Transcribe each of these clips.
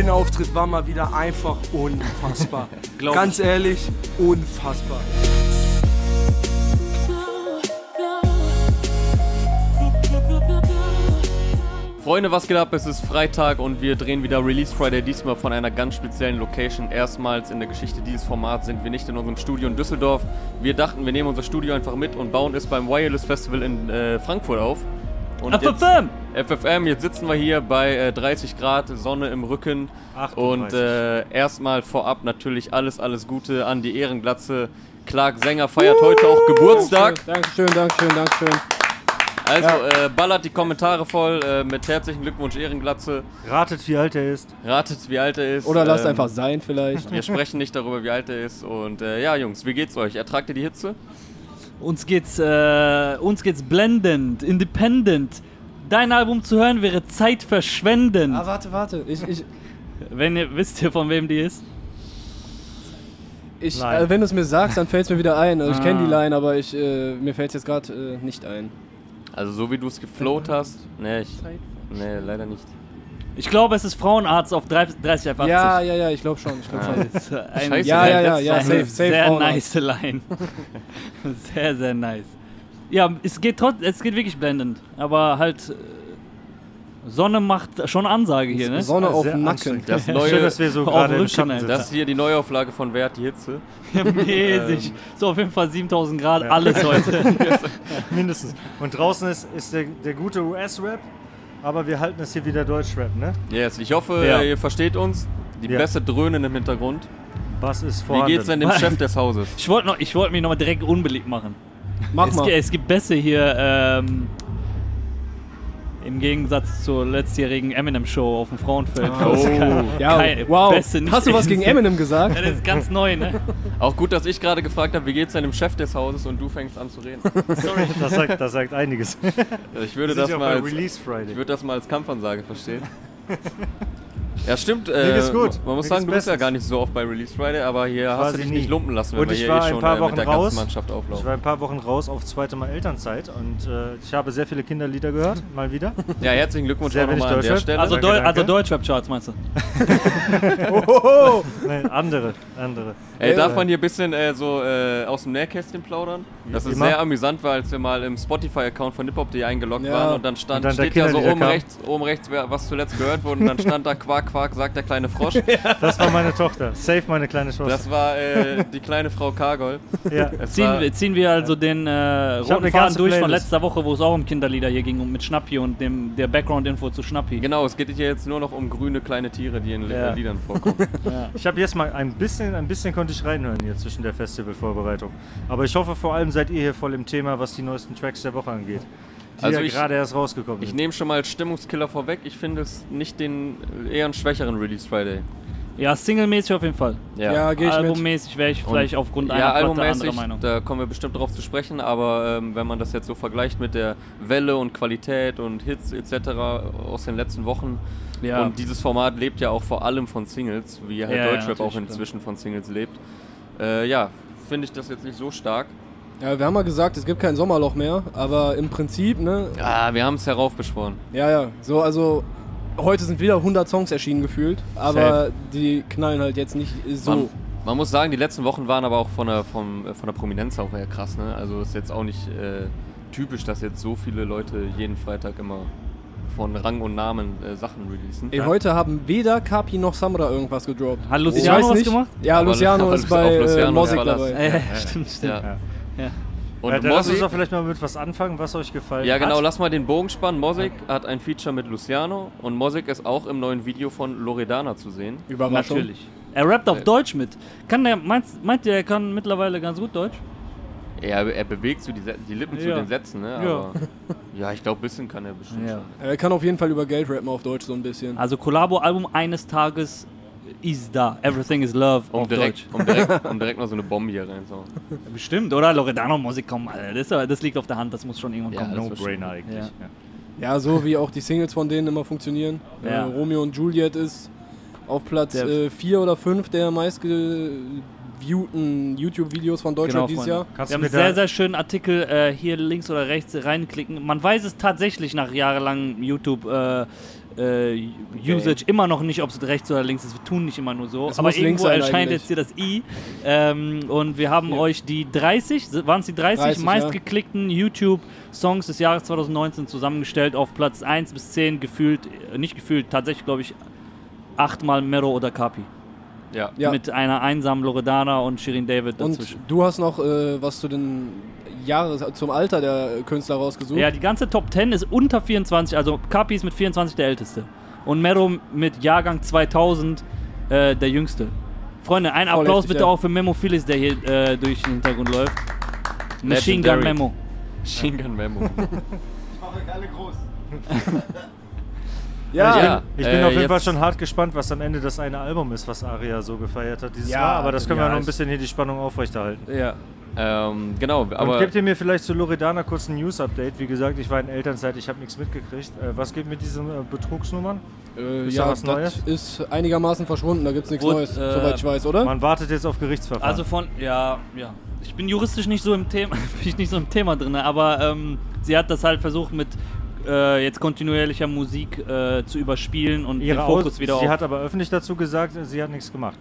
Gewinnauftritt war mal wieder einfach unfassbar. Ganz ehrlich, unfassbar. Freunde, was geht ab? Es ist Freitag und wir drehen wieder Release Friday, diesmal von einer ganz speziellen Location. Erstmals in der Geschichte dieses Formats sind wir nicht in unserem Studio in Düsseldorf. Wir dachten, wir nehmen unser Studio einfach mit und bauen es beim Wireless Festival in äh, Frankfurt auf. Und FFM! Jetzt, FFM, jetzt sitzen wir hier bei äh, 30 Grad, Sonne im Rücken. 38. Und äh, erstmal vorab natürlich alles, alles Gute an die Ehrenglatze. Clark Sänger feiert heute auch Geburtstag. Dankeschön, Dankeschön, Dankeschön. Also äh, ballert die Kommentare voll äh, mit herzlichen Glückwunsch Ehrenglatze. Ratet, wie alt er ist. Ratet, wie alt er ist. Oder lasst Ähm, einfach sein vielleicht. Wir sprechen nicht darüber, wie alt er ist. Und äh, ja, Jungs, wie geht's euch? Ertragt ihr die Hitze? Uns geht's, äh, uns geht's blendend, independent. Dein Album zu hören wäre zeitverschwendend. Ah, warte, warte. Ich, ich, Wenn ihr wisst ihr, von wem die ist? ich, äh, wenn du es mir sagst, dann fällt es mir wieder ein. Also ich kenne Ah. die Line, aber ich, äh, mir fällt es jetzt gerade äh, nicht ein. Also so wie du es geflowt hast? Nee, ich, nee, leider nicht. Ich glaube, es ist Frauenarzt auf 30 30 F80. Ja, ja, ja, ich glaube schon. Ich glaub Ah. schon. Ein, Scheiße, Ja, ja, ja, ja, safe, safe. sehr Frauenarzt. nice Line. sehr, sehr nice. Ja, es geht trotz, es geht wirklich blendend. Aber halt, äh, Sonne macht schon Ansage hier, ne? Sonne auf dem Nacken. Das Schön, neue, dass wir so Auf gerade im Rücken, Schatten das ist hier die Neuauflage von Wer hat die Hitze. Mäßig. So auf jeden Fall 7000 Grad, alles heute. Mindestens. Und draußen ist, ist der, der gute US-Rap, aber wir halten es hier wieder Deutsch-Rap, ne? Yes, ich hoffe, Ja. ihr versteht uns. Die Ja. Bässe dröhnen im Hintergrund. Was ist Wie vorhanden? geht's denn dem Chef des Hauses? Ich wollte wollte mich nochmal direkt unbeliebt machen. Mach es, mal. es gibt Bässe hier, ähm, im Gegensatz zur letztjährigen Eminem-Show auf dem Frauenfeld. Oh. Ja, Kein- wow. Nicht Hast du was gegen. Eminem gesagt? Ja, das ist ganz neu, ne? Auch gut, dass ich gerade gefragt habe, wie geht's denn dem Chef des Hauses und du fängst an zu reden. Sorry. Das sagt, das sagt einiges. Ich würde das ja mal als, ich würde das mal als Kampfansage verstehen. Ja, stimmt. Äh, geht's gut. Man muss Mir sagen, du bist ja bestens. gar nicht so oft bei Release Friday, aber hier hast du dich nie. nicht lumpen lassen, wenn Und wir ich hier war eh ein schon paar äh, Wochen mit der raus. ganzen Mannschaft Ich auflaufen. war ein paar Wochen raus auf zweite Mal Elternzeit und äh, ich habe sehr viele Kinderlieder gehört, mal wieder. Ja, herzlichen Glückwunsch Sehr auch wenig nochmal an der Deutsche. Stelle. Also, Danke, Deu danke. also Deutschrap-Charts meinst du? Ohoho! Nein, andere, andere. Ey, Ja. darf man hier ein bisschen äh, so äh, aus dem Nähkästchen plaudern? Das ist Immer. sehr amüsant war, als wir mal im Spotify-Account von hiphop.de eingeloggt Ja. waren und dann stand, Und dann steht ja so oben rechts, oben rechts, was zuletzt gehört wurde und dann stand da Quark, Quark, sagt der kleine Frosch. Das war meine Tochter. Safe meine kleine Schwester. Das war äh, die kleine Frau Kargol. ja. Ziehen, war, wir, ziehen wir also den äh, roten Faden durch von Playlist. letzter Woche, wo es auch um Kinderlieder hier ging und mit Schnappi und dem, der Background-Info zu Schnappi. genau, es geht hier jetzt nur noch um grüne kleine Tiere, die in Ja. äh, Liedern vorkommen. Ja. Ich habe jetzt mal ein bisschen, ein bisschen konnte ich reinhören hier zwischen der Festivalvorbereitung. Aber ich hoffe vor allem seid ihr hier voll im Thema, was die neuesten Tracks der Woche angeht. Die Also ja ich- gerade erst rausgekommen Ich nehme schon mal als Stimmungskiller vorweg. Ich finde es nicht den eher einen schwächeren Release Friday. ja, singlemäßig auf jeden Fall. Ja, gehe ich. Albummäßig wäre ich vielleicht aufgrund einer ja, Platte albummäßig, anderer Meinung. da kommen wir bestimmt drauf zu sprechen, aber ähm, wenn man das jetzt so vergleicht mit der Welle und Qualität und Hits etc. aus den letzten Wochen Ja. und dieses Format lebt ja auch vor allem von Singles, wie halt Ja, ja, Deutschrap auch natürlich, klar. inzwischen von Singles lebt. Äh, ja, finde ich das jetzt nicht so stark. Ja, wir haben mal gesagt, es gibt kein Sommerloch mehr, aber im Prinzip, ne? Ah, wir haben es heraufbeschworen. Ja, ja. So, also heute sind wieder 100 Songs erschienen gefühlt, aber Safe. die knallen halt jetzt nicht so. Man, man muss sagen, die letzten Wochen waren aber auch von der, vom, äh, von der Prominenz auch eher krass. Ne? Also ist jetzt auch nicht äh, typisch, dass jetzt so viele Leute jeden Freitag immer von Rang und Namen äh, Sachen releasen. Ey, heute haben weder Kapi noch Samra irgendwas gedroppt. Hat Ich Luciano was nicht. gemacht? Ja, Luciano aber ist auf bei äh, Luciano Mosik Verlass. dabei. Ja, stimmt, stimmt. Ja. Ja. Ja. Und Ja, lass uns doch vielleicht mal mit was anfangen, was euch gefallen ja genau, hat. lass mal den Bogen spannen. Mosik hat ein Feature mit Luciano und Mosik ist auch im neuen Video von Loredana zu sehen. Überraschung. Natürlich. Er rappt auf Äh. Deutsch mit. Kann der, meinst, meint ihr, er kann mittlerweile ganz gut Deutsch? Er, er bewegt so die, die Lippen zu Ja. den Sätzen, ne? Ja. Aber ja, ich glaube, ein bisschen kann er bestimmt Ja. schon. Er kann auf jeden Fall über Geld rappen auf Deutsch so ein bisschen. Also Collabo-Album eines Tages ist da. Everything is Love Um auf direkt, Deutsch. um, direkt, um direkt mal so eine Bombe hier reinzuhauen. Bestimmt, oder? Loredano Musik kommen, Alter. Das, das liegt auf der Hand, das muss schon irgendwann Ja, kommen. das No-Brainer eigentlich. Ja. Ja. Ja, so wie auch die Singles von denen immer funktionieren. Ja. Äh, Romeo und Juliet ist auf Platz Der- 4 oder 5 der meistgeviewten YouTube-Videos von Deutschland dieses Freunde. Jahr. Kannst Wir haben einen sehr, sehr schönen Artikel äh, hier links oder rechts reinklicken. Man weiß es tatsächlich nach jahrelangem YouTube. Äh, äh, Usage immer noch nicht, ob es rechts oder links ist. Wir tun nicht immer nur so. Es aber irgendwo erscheint eigentlich. jetzt hier das i. Ähm, und wir haben Ja. euch die 30, waren es die 30, 30, ja. meistgeklickten YouTube-Songs des Jahres 2019 zusammengestellt auf Platz 1 bis 10 gefühlt, äh, nicht gefühlt, tatsächlich glaube ich achtmal Mero oder Kapi. Ja. Ja. Mit einer einsamen Loredana und Shirin David Und dazwischen. du hast noch äh, was zu den Jahres zum Alter der Künstler rausgesucht. Ja, die ganze Top 10 ist unter 24, also Kapi ist mit 24 der älteste. Und Mero mit Jahrgang 2000 äh, der jüngste. Freunde, ein Voll Applaus heftig, bitte ja. auch für Memo Phillips, der hier äh, durch den Hintergrund läuft. Machine Gun. Memo. Machine Gun Memo. ja, Ja. Ich bin Äh, auf jeden Fall schon hart gespannt, was am Ende das eine Album ist, was Aria so gefeiert hat dieses Ja, Jahr. Aber das können wir ja, noch ein bisschen hier die Spannung aufrechterhalten. Ja. ähm, genau, Aber Und gebt ihr mir vielleicht zu Loredana kurz ein News-Update? Wie gesagt, ich war in Elternzeit, ich habe nichts mitgekriegt. Äh, was geht mit diesen äh, Betrugsnummern? äh, Ist da ja was das Neues? ist einigermaßen verschwunden, da gibt es nichts Neues, äh, soweit ich weiß, oder? Man wartet jetzt auf Gerichtsverfahren. Also von, ja, ja. Ich bin juristisch nicht so im Thema, bin ich nicht so im Thema drin, aber ähm, sie hat das halt versucht mit äh, jetzt kontinuierlicher Musik äh, zu überspielen und Ihre den Fokus Aus wieder sie auf. hat aber öffentlich dazu gesagt, sie hat nichts gemacht.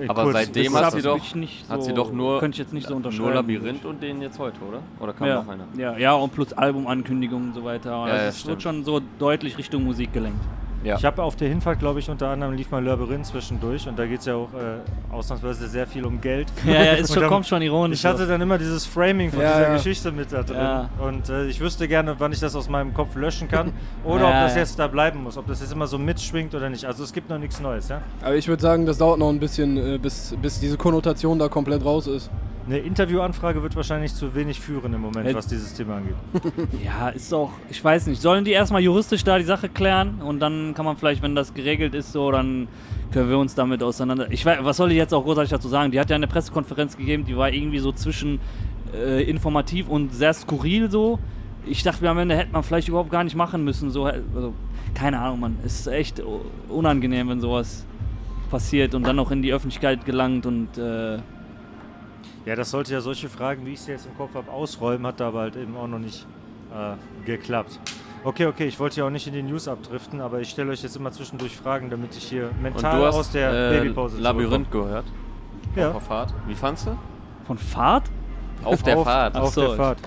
Äh, Aber kurz, seitdem hat sie doch- nicht hat so, sie doch nur, könnte ich jetzt nicht so unterschreiben. nur Labyrinth und den jetzt heute, oder? Oder kam ja. noch einer? Ja, ja, und plus Albumankündigungen und so weiter. Ja, also ja, es wird stimmt. schon so deutlich Richtung Musik gelenkt. Ja. Ich habe auf der Hinfahrt, glaube ich, unter anderem lief mal Labyrinth zwischendurch und da geht es ja auch äh, ausnahmsweise sehr viel um Geld. Ja, ja, ist schon, dann- kommt schon ironisch. Ich hatte dann immer dieses Framing von Ja, dieser ja. Geschichte mit da drin. Ja. Und äh, ich wüsste gerne, wann ich das aus meinem Kopf löschen kann oder Ja, ob das ja. jetzt da bleiben muss, ob das jetzt immer so mitschwingt oder nicht. Also es gibt noch nichts Neues, ja? Aber ich würde sagen, das dauert noch ein bisschen, äh, bis, bis diese Konnotation da komplett raus ist. Eine Interviewanfrage wird wahrscheinlich zu wenig führen im Moment, Jetzt- was dieses Thema angeht. Ja, ist auch, ich weiß nicht, sollen die erstmal juristisch da die Sache klären und dann kann man vielleicht, wenn das geregelt ist, so, dann können wir uns damit auseinander. Ich weiß, was soll ich jetzt auch großartig dazu sagen? Die hat ja eine Pressekonferenz gegeben, die war irgendwie so zwischen äh, informativ und sehr skurril so. Ich dachte mir am Ende hätte man vielleicht überhaupt gar nicht machen müssen. So, also, keine Ahnung, man. Es ist echt unangenehm, wenn sowas passiert und dann noch in die Öffentlichkeit gelangt und äh, Ja, das sollte ja solche Fragen, wie ich sie jetzt im Kopf habe, ausräumen, hat da aber halt eben auch noch nicht äh, geklappt. Okay, okay, ich wollte ja auch nicht in die News abdriften, aber ich stelle euch jetzt immer zwischendurch Fragen, damit ich hier Und mental du hast aus der äh, Babypause Labyrinth gehört. Ja. Auf der Fahrt. Wie fandst du? von Fahrt? Auf der auf, Fahrt. Auf so, der Fahrt.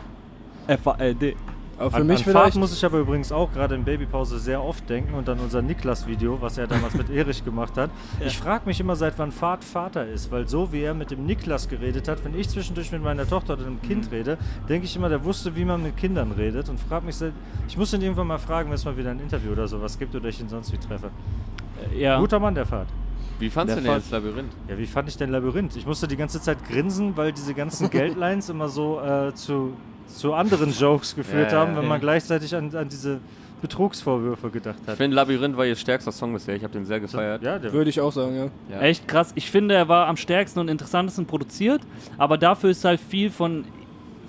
F-A-L-D. Aber für an, mich an vielleicht. Fahrt muss ich aber übrigens auch gerade in Babypause sehr oft denken und an unser Niklas-Video, was er damals mit Erich gemacht hat. Ja. Ich frage mich immer, seit wann Fahrt Vater ist, weil so wie er mit dem Niklas geredet hat, wenn ich zwischendurch mit meiner Tochter oder einem Kind rede, denke ich immer, der wusste, wie man mit Kindern redet und frage mich, seit- ich muss ihn irgendwann mal fragen, wenn es mal wieder ein Interview oder sowas gibt oder ich ihn sonst wie treffe. Äh, Ja. Guter Mann, der Fahrt. Wie fandst Der du denn Fahrt- jetzt Labyrinth? Ja, wie fand ich denn Labyrinth? Ich musste die ganze Zeit grinsen, weil diese ganzen Geldlines immer so äh, zu, zu anderen Jokes geführt Ja, haben, wenn ja. man gleichzeitig an, an diese Betrugsvorwürfe gedacht Ich hat. finde Labyrinth war ihr stärkster Song bisher. Ich habe den sehr gefeiert. Ja, der Würde ich auch sagen, ja. Ja. Echt krass. Ich finde, er war am stärksten und interessantesten produziert, aber dafür ist halt viel von,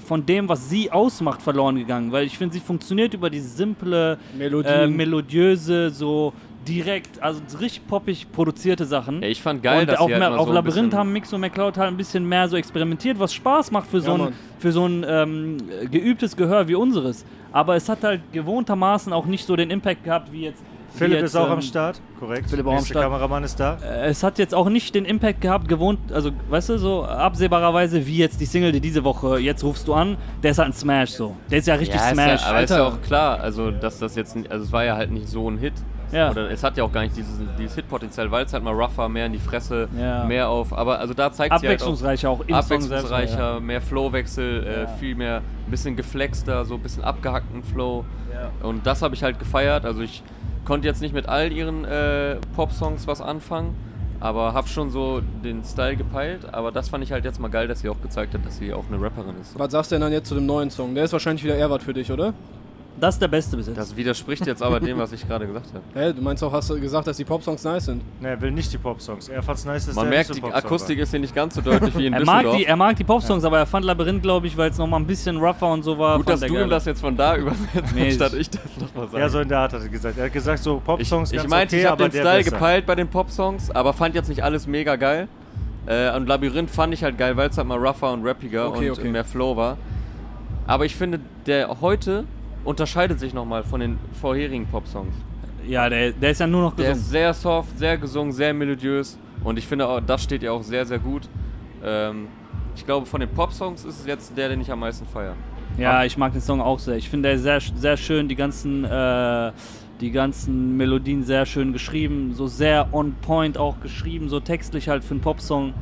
von dem, was sie ausmacht, verloren gegangen. Weil ich finde, sie funktioniert über diese simple, äh, melodiöse, so direkt, also so richtig poppig produzierte Sachen. Ja, ich fand geil, und dass auf, sie halt auf so ein Labyrinth haben Mix und McCloud halt ein bisschen mehr so experimentiert, was Spaß macht für so Ja, ein, Mann. für so ein ähm, geübtes Gehör wie unseres. Aber es hat halt gewohntermaßen auch nicht so den Impact gehabt wie jetzt. Philipp jetzt, ist auch ähm, am Start, korrekt. Philipp auch am Start. Kameramann ist da. äh, es hat jetzt auch nicht den Impact gehabt, gewohnt, also weißt du, so absehbarerweise wie jetzt die Single, die diese Woche, jetzt rufst du an, der ist halt ein Smash so. Der ist ja richtig ja, ist Smash. Ja, aber ist ja Alter. auch klar, also dass das jetzt nicht, also es war ja halt nicht so ein Hit. Ja. Oder es hat ja auch gar nicht dieses, dieses Hitpotenzial, weil es halt mal rougher, mehr in die Fresse, Ja. mehr auf. Aber also da zeigt sie halt auch Abwechslungsreicher auch, im Song selbst. abwechslungsreicher, mehr Flowwechsel, äh, viel mehr, ein bisschen geflexter, so ein bisschen abgehackten Flow. Ja. Und das habe ich halt gefeiert. Also ich konnte jetzt nicht mit all ihren äh, Pop-Songs was anfangen, aber habe schon so den Style gepeilt. Aber das fand ich halt jetzt mal geil, dass sie auch gezeigt hat, dass sie auch eine Rapperin ist. Was sagst du denn dann jetzt zu dem neuen Song? Der ist wahrscheinlich wieder eher was für dich, oder? Das ist der beste bis jetzt. Das widerspricht jetzt aber dem, was ich gerade gesagt habe. Hä, du meinst auch, hast du gesagt, dass die Popsongs nice sind? Ne, er will nicht die Popsongs. Er fand's nice, dass Man der merkt, nicht die Akustik war. ist hier nicht ganz so deutlich wie in er, mag die, er mag die Popsongs, aber er fand Labyrinth, glaube ich, weil es nochmal ein bisschen rougher und so war. Gut, dass du ihm das jetzt von da übersetzt, Nee, anstatt ich- ich das nochmal sage. Ja, so in der Art hat er gesagt. Er hat gesagt, so ich Popsongs ich ganz meinte, okay, ich habe aber den Style besser. gepeilt bei den Popsongs, aber fand jetzt nicht alles mega geil. Äh, und Labyrinth fand ich halt geil, weil es halt mal rougher und rappiger Okay, und okay. mehr Flow war. Aber ich finde, der heute unterscheidet sich nochmal von den vorherigen Popsongs. Ja, der, der ist ja nur noch Der gesungen. ist sehr soft, sehr gesungen, sehr melodiös. Und ich finde, auch, das steht ihr auch sehr, sehr gut. Ähm, ich glaube, von den Pop-Songs ist es jetzt der, den ich am meisten feiere. Ja, ich mag den Song auch sehr. Ich finde er sehr, sehr schön, die ganzen, äh, die ganzen Melodien sehr schön geschrieben, so sehr on point auch geschrieben, so textlich halt für einen Popsong.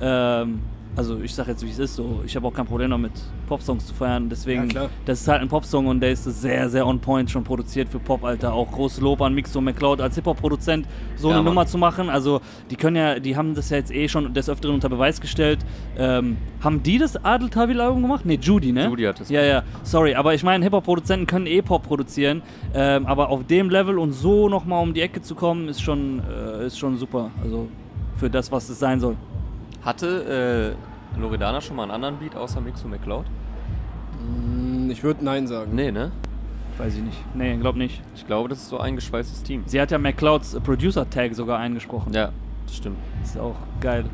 Ähm, also ich sag jetzt, wie es ist, so ich habe auch kein Problem damit, Popsongs zu feiern. Deswegen, Ja, das ist halt ein Popsong und der ist sehr, sehr on point schon produziert für Pop, Alter. Auch großes Lob an Mixo McCloud als Hip-Hop-Produzent, so Ja, eine Mann. Nummer zu machen. Also die können ja, die haben das ja jetzt eh schon des Öfteren unter Beweis gestellt. Ähm, haben die das Adel Tawil-Album gemacht? Ne, Judy, ne? Judy hat es Ja, ja, sorry, aber ich meine, Hip-Hop-Produzenten können eh Pop produzieren, ähm, aber auf dem Level und so nochmal um die Ecke zu kommen, ist schon, äh, ist schon super. Also für das, was es sein soll. Hatte äh, Loredana schon mal einen anderen Beat außer Mixo McCloud? Mm, Ich würde Nein sagen. Nee, ne? Weiß ich nicht. Nee, glaub nicht. Ich glaube, das ist so ein geschweißtes Team. Sie hat ja McClouds äh, Producer-Tag sogar eingesprochen. Ja, das stimmt. Ist auch geil.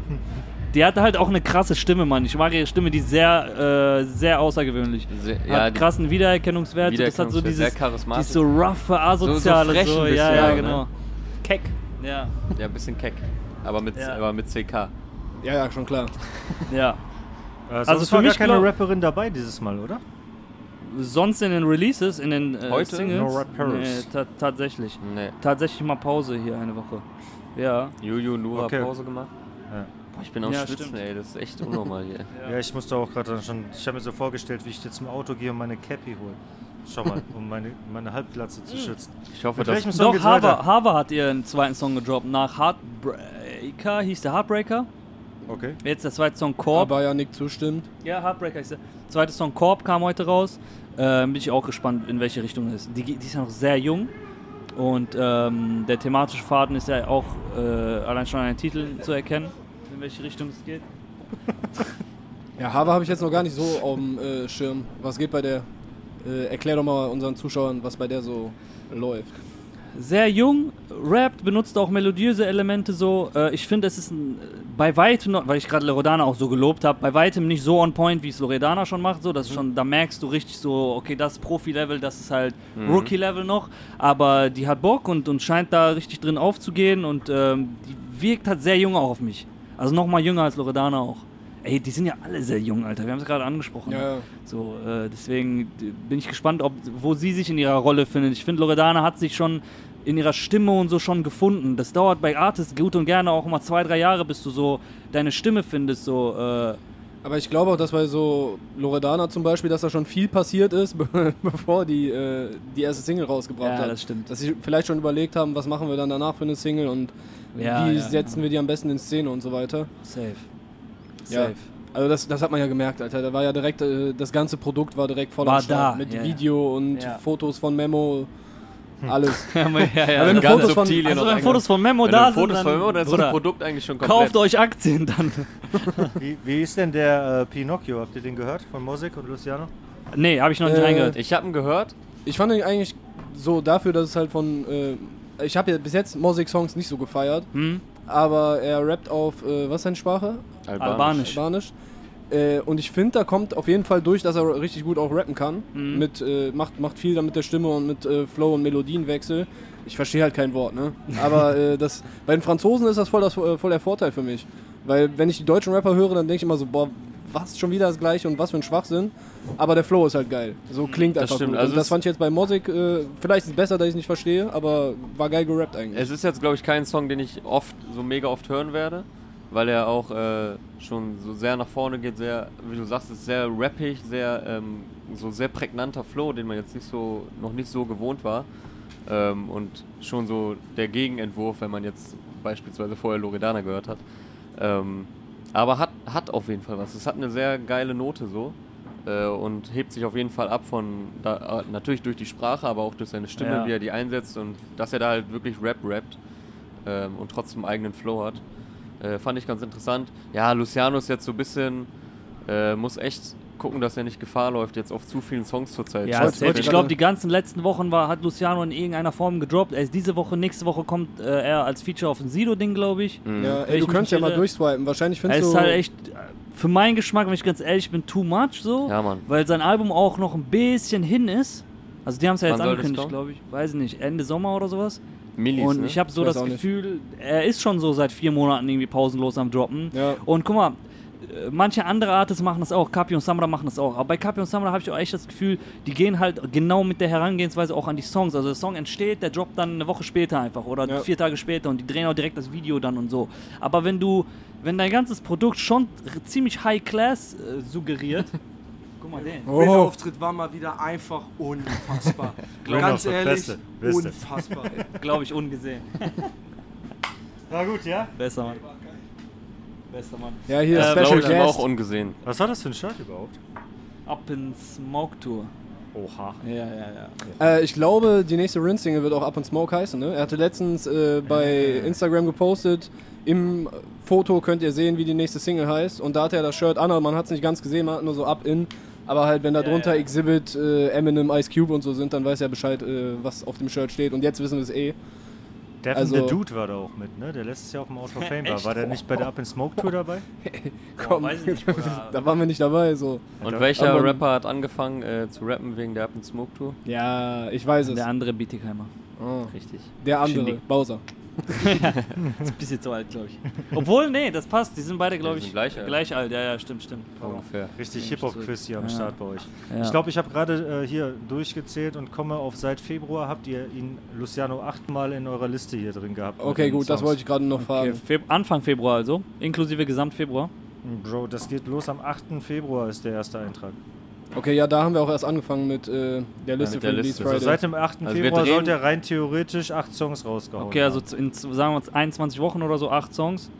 Die hat halt auch eine krasse Stimme, Mann. Ich mag ihre Stimme, die ist sehr, äh, sehr außergewöhnlich. Sehr, Hat ja, die- krassen Wiedererkennungswert. Das hat so Wiedererkennungswert, dieses, sehr charismatisch. ist so roughe, asoziale, frech so, ein ja, bisschen, ja, ne? genau. Keck. Ja, Ja, ein bisschen keck. Aber mit, Ja. aber mit CK. Ja, ja, schon klar. ja. Äh, Also sonst für war gar mich keine glaub- Rapperin dabei dieses Mal, oder? Sonst in den Releases, in den äh, Heute? Singles. No Rappers. Nee, ta tatsächlich. Nee. Tatsächlich mal Pause hier eine Woche. Ja. Juju Nura Okay. Pause gemacht. Ja. Boah, ich bin am Ja, Schwitzen, ey. Das ist echt unnormal hier. Ja, ich musste auch gerade schon. Ich habe mir so vorgestellt, wie ich jetzt zum Auto gehe und meine Cappy hole. Schau mal, um meine, meine Halbglatze zu schützen. Ich hoffe, Mit dass. Doch, weiter? Hava hat ihren zweiten Song gedroppt. Nach Heartbreaker hieß der Heartbreaker. Okay. Jetzt der zweite Song Korb. Aber ja, Nick zustimmt. Ja, Heartbreaker ist der. Zweite Song Korb kam heute raus. Ähm, bin ich auch gespannt, in welche Richtung es ist. Die, die ist ja noch sehr jung. Und ähm, der thematische Faden ist ja auch äh, allein schon an den Titeln zu erkennen, in welche Richtung es geht. Ja, Hava habe ich jetzt noch gar nicht so auf dem äh, Schirm. Was geht bei der? Äh, erklär doch mal unseren Zuschauern, was bei der so läuft. Sehr jung, rappt, benutzt auch melodiöse Elemente so. Äh, ich finde, es ist ein, bei weitem noch, weil ich gerade Loredana auch so gelobt habe, bei weitem nicht so on point, wie es Loredana schon macht. So, das ist schon, da merkst du richtig so, okay, das ist Profi-Level, das ist halt Rookie-Level noch. Aber die hat Bock und, und scheint da richtig drin aufzugehen und ähm, die wirkt halt sehr jung auch auf mich. Also noch mal jünger als Loredana auch. Ey, die sind ja alle sehr jung, Alter. Wir haben es gerade angesprochen. Ja, ja. So, äh, deswegen bin ich gespannt, ob, wo sie sich in ihrer Rolle findet. Ich finde, Loredana hat sich schon in ihrer Stimme und so schon gefunden. Das dauert bei Artists gut und gerne auch mal zwei, drei Jahre, bis du so deine Stimme findest. So, äh, Aber ich glaube auch, dass bei so Loredana zum Beispiel, dass da schon viel passiert ist, be- bevor die äh, die erste Single rausgebracht Ja, hat. das stimmt. Dass sie vielleicht schon überlegt haben, was machen wir dann danach für eine Single und Ja, wie ja, setzen wir die am besten in Szene und so weiter. safe. Ja. Safe. Also das, das hat man ja gemerkt, Alter. Da war ja direkt, äh, das ganze Produkt war direkt voll War am Start. da, Mit ja, ja. Video und Ja. Fotos von Memo, alles. ja, ja, Aber wenn Fotos von- also wenn einge- Fotos von Memo Wenn da sind, Fotos dann, von Memo, dann ist das Produkt eigentlich schon komplett. kauft euch Aktien dann. Wie, wie ist denn der äh, Pinocchio? Habt ihr den gehört von Mosik und Luciano? nee, habe ich noch nicht Äh, reingehört. Ich habe ihn gehört. Ich fand ihn eigentlich so dafür, dass es halt von. Äh, ich habe ja bis jetzt Mosik-Songs nicht so gefeiert, Hm? aber er rappt auf, äh, was ist seine Sprache? Albanisch. Albanisch. Äh, und ich finde, da kommt auf jeden Fall durch, dass er richtig gut auch rappen kann. Mhm. Mit, äh, macht, macht viel damit der Stimme und mit äh, Flow und Melodienwechsel. Ich verstehe halt kein Wort, ne? Aber äh, das, bei den Franzosen ist das voll, das äh, voll der Vorteil für mich. Weil wenn ich die deutschen Rapper höre, dann denke ich immer so, boah, was schon wieder das gleiche und was für ein Schwachsinn. Aber der Flow ist halt geil. So klingt Das einfach stimmt. gut. Also das fand ich jetzt bei Mosik, äh, vielleicht ist es besser, dass ich es nicht verstehe, aber war geil gerappt eigentlich. Es ist jetzt, glaube ich, kein Song, den ich oft, so mega oft hören werde, weil er auch äh, schon so sehr nach vorne geht, sehr, wie du sagst, ist sehr rappig, sehr, ähm, so sehr prägnanter Flow, den man jetzt nicht so, noch nicht so gewohnt war. Ähm, und schon so der Gegenentwurf, wenn man jetzt beispielsweise vorher Loredana gehört hat. Ähm, aber hat, hat auf jeden Fall was. Es hat eine sehr geile Note so. Äh, und hebt sich auf jeden Fall ab von, da, äh, natürlich durch die Sprache, aber auch durch seine Stimme, Ja. wie er die einsetzt und dass er da halt wirklich Rap rappt ähm, und trotzdem eigenen Flow hat. Äh, fand ich ganz interessant. Ja, Luciano ist jetzt so ein bisschen, äh, muss echt gucken, dass er nicht Gefahr läuft, jetzt auf zu vielen Songs zurzeit. Ja, wollte ich glaube, die ganzen letzten Wochen war, hat Luciano in irgendeiner Form gedroppt. Er ist diese Woche, nächste Woche kommt äh, er als Feature auf ein Sido-Ding, glaube ich. Mhm. ja, ey, ich du könntest ja mal durchswipen. Wahrscheinlich Er findest ist du. halt echt, äh, für meinen Geschmack, wenn ich ganz ehrlich bin, too much so. Ja, Mann. Weil sein Album auch noch ein bisschen hin ist. Also die haben es ja jetzt angekündigt, glaube ich. Weiß ich nicht, Ende Sommer oder sowas. Millis, und ne? ich habe so Ich das auch nicht. Gefühl, er ist schon so seit vier Monaten irgendwie pausenlos am Droppen. Ja. Und guck mal, manche andere Artists machen das auch, Kapi und Samra machen das auch. Aber bei Kapi und Samra habe ich auch echt das Gefühl, die gehen halt genau mit der Herangehensweise auch an die Songs. Also der Song entsteht, der droppt dann eine Woche später einfach oder Ja. vier Tage später und die drehen auch direkt das Video dann und so. Aber wenn du, wenn dein ganzes Produkt schon ziemlich High Class äh, suggeriert, guck mal den. Oh. Rin-Auftritt war mal wieder einfach unfassbar. Ganz ehrlich, Beste, Beste. unfassbar. Glaube ich ungesehen. Na gut, ja? Besser Mann. Besser Mann. Ja, hier Äh, Special ich aber auch Guest. ungesehen. Was war das für ein Shirt überhaupt? Up in Smoke Tour. Oha. Ja, ja, ja. Äh, ich glaube, die nächste Rin-Single wird auch Up in Smoke heißen. Ne? Er hatte letztens äh, bei Instagram gepostet, im Foto könnt ihr sehen, wie die nächste Single heißt. Und da hat er das Shirt an, aber man hat es nicht ganz gesehen, man hat nur so Up in. Aber halt, wenn da drunter ja. Exhibit, äh, Eminem, Ice Cube und so sind, dann weiß er Bescheid, äh, was auf dem Shirt steht. Und jetzt wissen wir es eh. Devin Also- the Dude war da auch mit, ne? Der letztes Jahr auf dem Out of Fame war. War der nicht bei der Up in Smoke Tour dabei? Komm, weiß ich nicht, da waren wir nicht dabei. So. Und welcher Aber- Rapper hat angefangen äh, zu rappen wegen der Up in Smoke Tour? Ja, ich weiß es. Der andere Bietigheimer. Oh. Richtig. Der andere, Shindy. Bowser. Ist ein bisschen zu alt, glaube ich. Obwohl, nee, das passt. Die sind beide, glaube ich, sind gleich alt. Ja, ja, stimmt, stimmt. Ungefähr. Richtig Ja, Hip-Hop-Quiz hier am ja. Start bei euch. Ja. Ich glaube, ich habe gerade äh, hier durchgezählt und komme auf seit Februar habt ihr ihn, Luciano, achtmal in eurer Liste hier drin gehabt. Okay, gut, das wollte ich gerade noch Okay, fragen. Feb Anfang Februar also, inklusive Gesamtfebruar. Bro, das geht los am 8. Februar ist der erste Eintrag. Okay, ja, da haben wir auch erst angefangen mit äh, der Liste mit der für Liste. Release Also Friday. Also seit dem 8. Also Februar sollte er rein theoretisch acht Songs rausgehauen Okay, also in, sagen wir uns 21 Wochen oder so, acht Songs.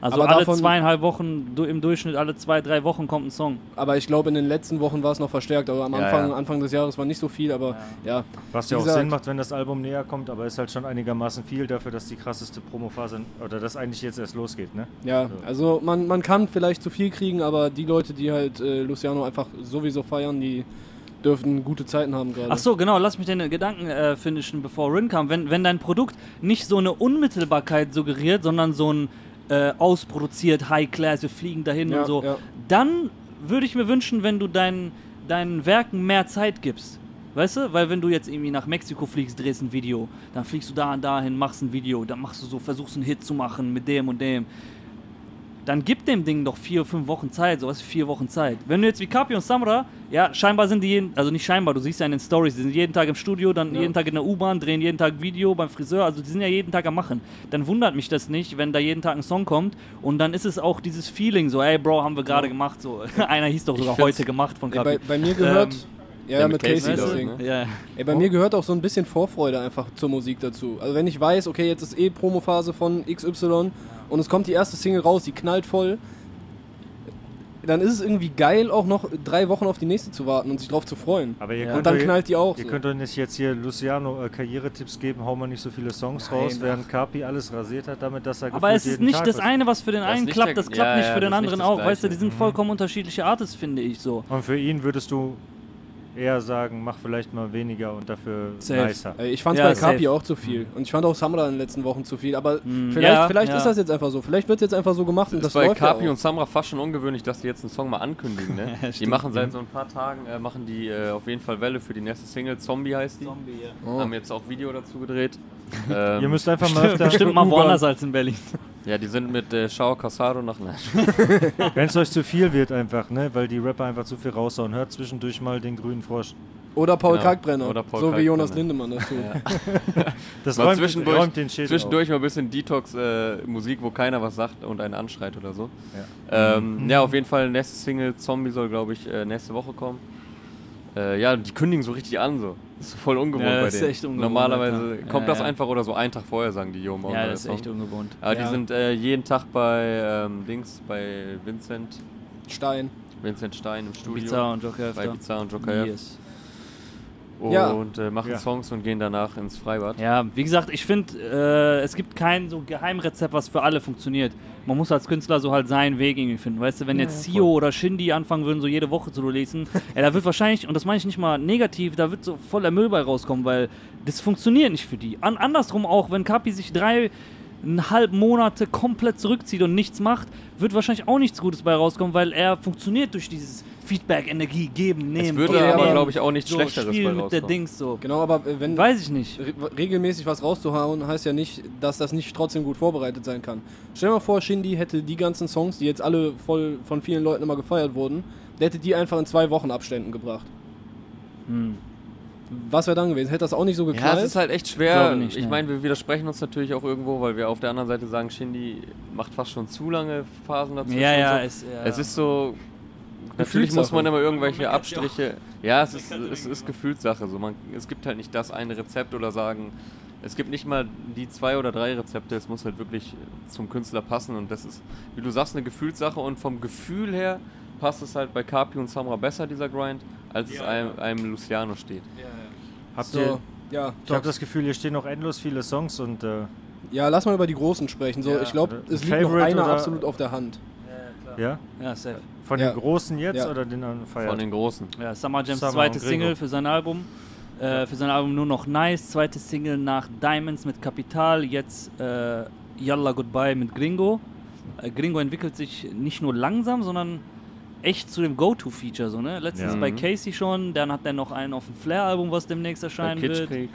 Also Aber alle davon- zweieinhalb Wochen, du, im Durchschnitt alle zwei, drei Wochen kommt ein Song. Aber ich glaube, in den letzten Wochen war es noch verstärkt. Aber am Ja, Anfang, ja. Anfang des Jahres war nicht so viel. Aber ja, Was ja auch gesagt- Sinn macht, wenn das Album näher kommt, aber ist halt schon einigermaßen viel dafür, dass die krasseste Promophase oder das eigentlich jetzt erst losgeht, ne? ja. So. Also man, man kann vielleicht zu viel kriegen, aber die Leute, die halt äh, Luciano einfach sowieso feiern, die dürften gute Zeiten haben gerade. Ach so, genau, lass mich den Gedanken äh, finishen, bevor Rin kam. Wenn, wenn dein Produkt nicht so eine Unmittelbarkeit suggeriert, sondern so ein äh, ausproduziert, High Class, wir fliegen dahin Ja, und so, ja. dann würde ich mir wünschen, wenn du deinen, deinen Werken mehr Zeit gibst. Weißt du? Weil wenn du jetzt irgendwie nach Mexiko fliegst, drehst ein Video, dann fliegst du da und dahin, machst ein Video, dann machst du so, versuchst einen Hit zu machen mit dem und dem. Dann gib dem Ding doch vier, fünf Wochen Zeit, sowas vier Wochen Zeit. Wenn du jetzt wie Kapi und Samra, ja, scheinbar sind die jeden, also nicht scheinbar, du siehst ja in den Stories, die sind jeden Tag im Studio, dann jeden Tag in der U-Bahn, drehen jeden Tag Video beim Friseur, also die sind ja jeden Tag am Machen. Dann wundert mich das nicht, wenn da jeden Tag ein Song kommt und dann ist es auch dieses Feeling so, ey Bro, haben wir gerade gemacht, so. Einer hieß doch sogar heute gemacht von Kapi. bei, bei mir gehört. Ähm, ja, mit mit Casey Casey, Ding. ne? Ja, Ey, bei mir gehört auch so ein bisschen Vorfreude einfach zur Musik dazu. Also wenn ich weiß, okay, jetzt ist eh Promophase von XY und es kommt die erste Single raus, die knallt voll, dann ist es irgendwie geil, auch noch drei Wochen auf die nächste zu warten und sich drauf zu freuen. Aber ihr Ja. könnt Und dann knallt die auch. Ihr So. könnt doch nicht jetzt hier Luciano äh, Karrieretipps geben, hau mal nicht so viele Songs Nein, raus, ach. während Carpi alles rasiert hat, damit dass er Aber es ist nicht Tag das was- eine, was für den einen klappt, der- das klappt ja, nicht ja, für den anderen auch. Weißt du, die sind vollkommen unterschiedliche Artists, finde ich so. Und für ihn würdest du eher sagen, mach vielleicht mal weniger und dafür Safe. nicer. Ey, Ich fand Ja, bei Kapi safe. auch zu viel. Und ich fand auch Samra in den letzten Wochen zu viel. Aber Mm, vielleicht, ja, vielleicht ja. ist das jetzt einfach so. Vielleicht wird es jetzt einfach so gemacht und Das das ist bei Kapi und Samra fast schon ungewöhnlich, dass die jetzt einen Song mal ankündigen. Ne? die machen seit so ein paar Tagen, äh, machen die äh, auf jeden Fall Welle für die nächste Single. Zombie heißt die. Oh. Haben jetzt auch Video dazu gedreht. ähm, Ihr müsst einfach mal öfter, Bestimmt mal woanders als in Berlin. Ja, die sind mit äh, Shao Casado nach. Nein. wenn es euch zu viel wird einfach, ne, weil die Rapper einfach zu viel raushauen, hört zwischendurch mal den grünen Frosch. Oder Paul Genau. Kalkbrenner. Oder Paul so wie Jonas Kalkbrenner. Lindemann das tut. Das räumt, zwischendurch, räumt den Schädel zwischendurch mal ein bisschen Detox-Musik, wo keiner was sagt und einen anschreit oder so. auf. Ja. Ähm, Ja, auf jeden Fall, nächste Single Zombie soll, glaube ich, äh, nächste Woche kommen. Äh, ja, die kündigen so richtig an, so. Das ist voll ungewohnt Ja, bei das ist denen. echt ungewohnt, Normalerweise Alter. kommt Ja, das ja. einfach oder so einen Tag vorher, sagen die, morgen Ja, das ist echt ungewohnt. Aber Ja. die sind äh, jeden Tag bei ähm, Dings, bei Vincent, Stein. Vincent Stein im Studio. Bizarre und Joker bei. Bizarre und Joker F. Yes. Und Ja. äh, machen Ja. Songs und gehen danach ins Freibad. Ja, wie gesagt, ich finde, äh, es gibt kein so Geheimrezept, was für alle funktioniert. Man muss als Künstler so halt seinen Weg irgendwie finden. Weißt du, wenn jetzt Sio oder Shindy anfangen würden, so jede Woche zu releasen, ja, da wird wahrscheinlich, und das meine ich nicht mal negativ, da wird so voll der Müll bei rauskommen, weil das funktioniert nicht für die. An andersrum auch, wenn Kapi sich drei halb Monate komplett zurückzieht und nichts macht, wird wahrscheinlich auch nichts Gutes bei rauskommen, weil er funktioniert durch dieses Feedback, Energie geben, Es nehmen. würde geben, aber, glaube ich, auch nichts so, Schlechteres spielen bei mit der. Dings so. Genau, aber äh, wenn Weiß ich nicht. re regelmäßig was rauszuhauen, heißt ja nicht, dass das nicht trotzdem gut vorbereitet sein kann. Stell dir mal vor, Shindy hätte die ganzen Songs, die jetzt alle voll von vielen Leuten immer gefeiert wurden, der hätte die einfach in zwei Wochen Abständen gebracht. Hm. Was wäre dann gewesen? Hätte das auch nicht so Ja, geknallt? es ist halt echt schwer. Ich ne. meine, wir widersprechen uns natürlich auch irgendwo, weil wir auf der anderen Seite sagen, Shindy macht fast schon zu lange Phasen dazwischen. Ja, ja, so. es, ja. Es ist so. Natürlich muss man immer irgendwelche Abstriche. Ja, es ist, es ist Gefühlssache. So, man, es gibt halt nicht das eine Rezept oder sagen, es gibt nicht mal die zwei oder drei Rezepte. Es muss halt wirklich zum Künstler passen. Und das ist, wie du sagst, eine Gefühlssache. Und vom Gefühl her passt es halt bei Kapi und Samra besser, dieser Grind, als es einem, einem Luciano steht. Habt so, ihr, ja, ich habe das Gefühl, hier stehen noch endlos viele Songs und äh, ja, lass mal über die Großen sprechen. So, Ja, ich glaube, oder es liegt noch einer absolut auf der Hand. Ja, ja, safe. von Ja. den Großen jetzt Ja. oder den anderen feiert? Von den Großen. Ja, Summer Jams Summer zweite. Single für sein Album. Äh, für sein Album nur noch Nice. Zweite Single nach Diamonds mit Kapital. Jetzt äh, Yalla Goodbye mit Gringo. Äh, Gringo entwickelt sich nicht nur langsam, sondern echt zu dem Go-To-Feature. So, ne? Letztens Ja. bei Casey schon. Dann hat er noch einen auf dem Flair-Album, was demnächst Bei erscheinen wird. Kitschkrieg.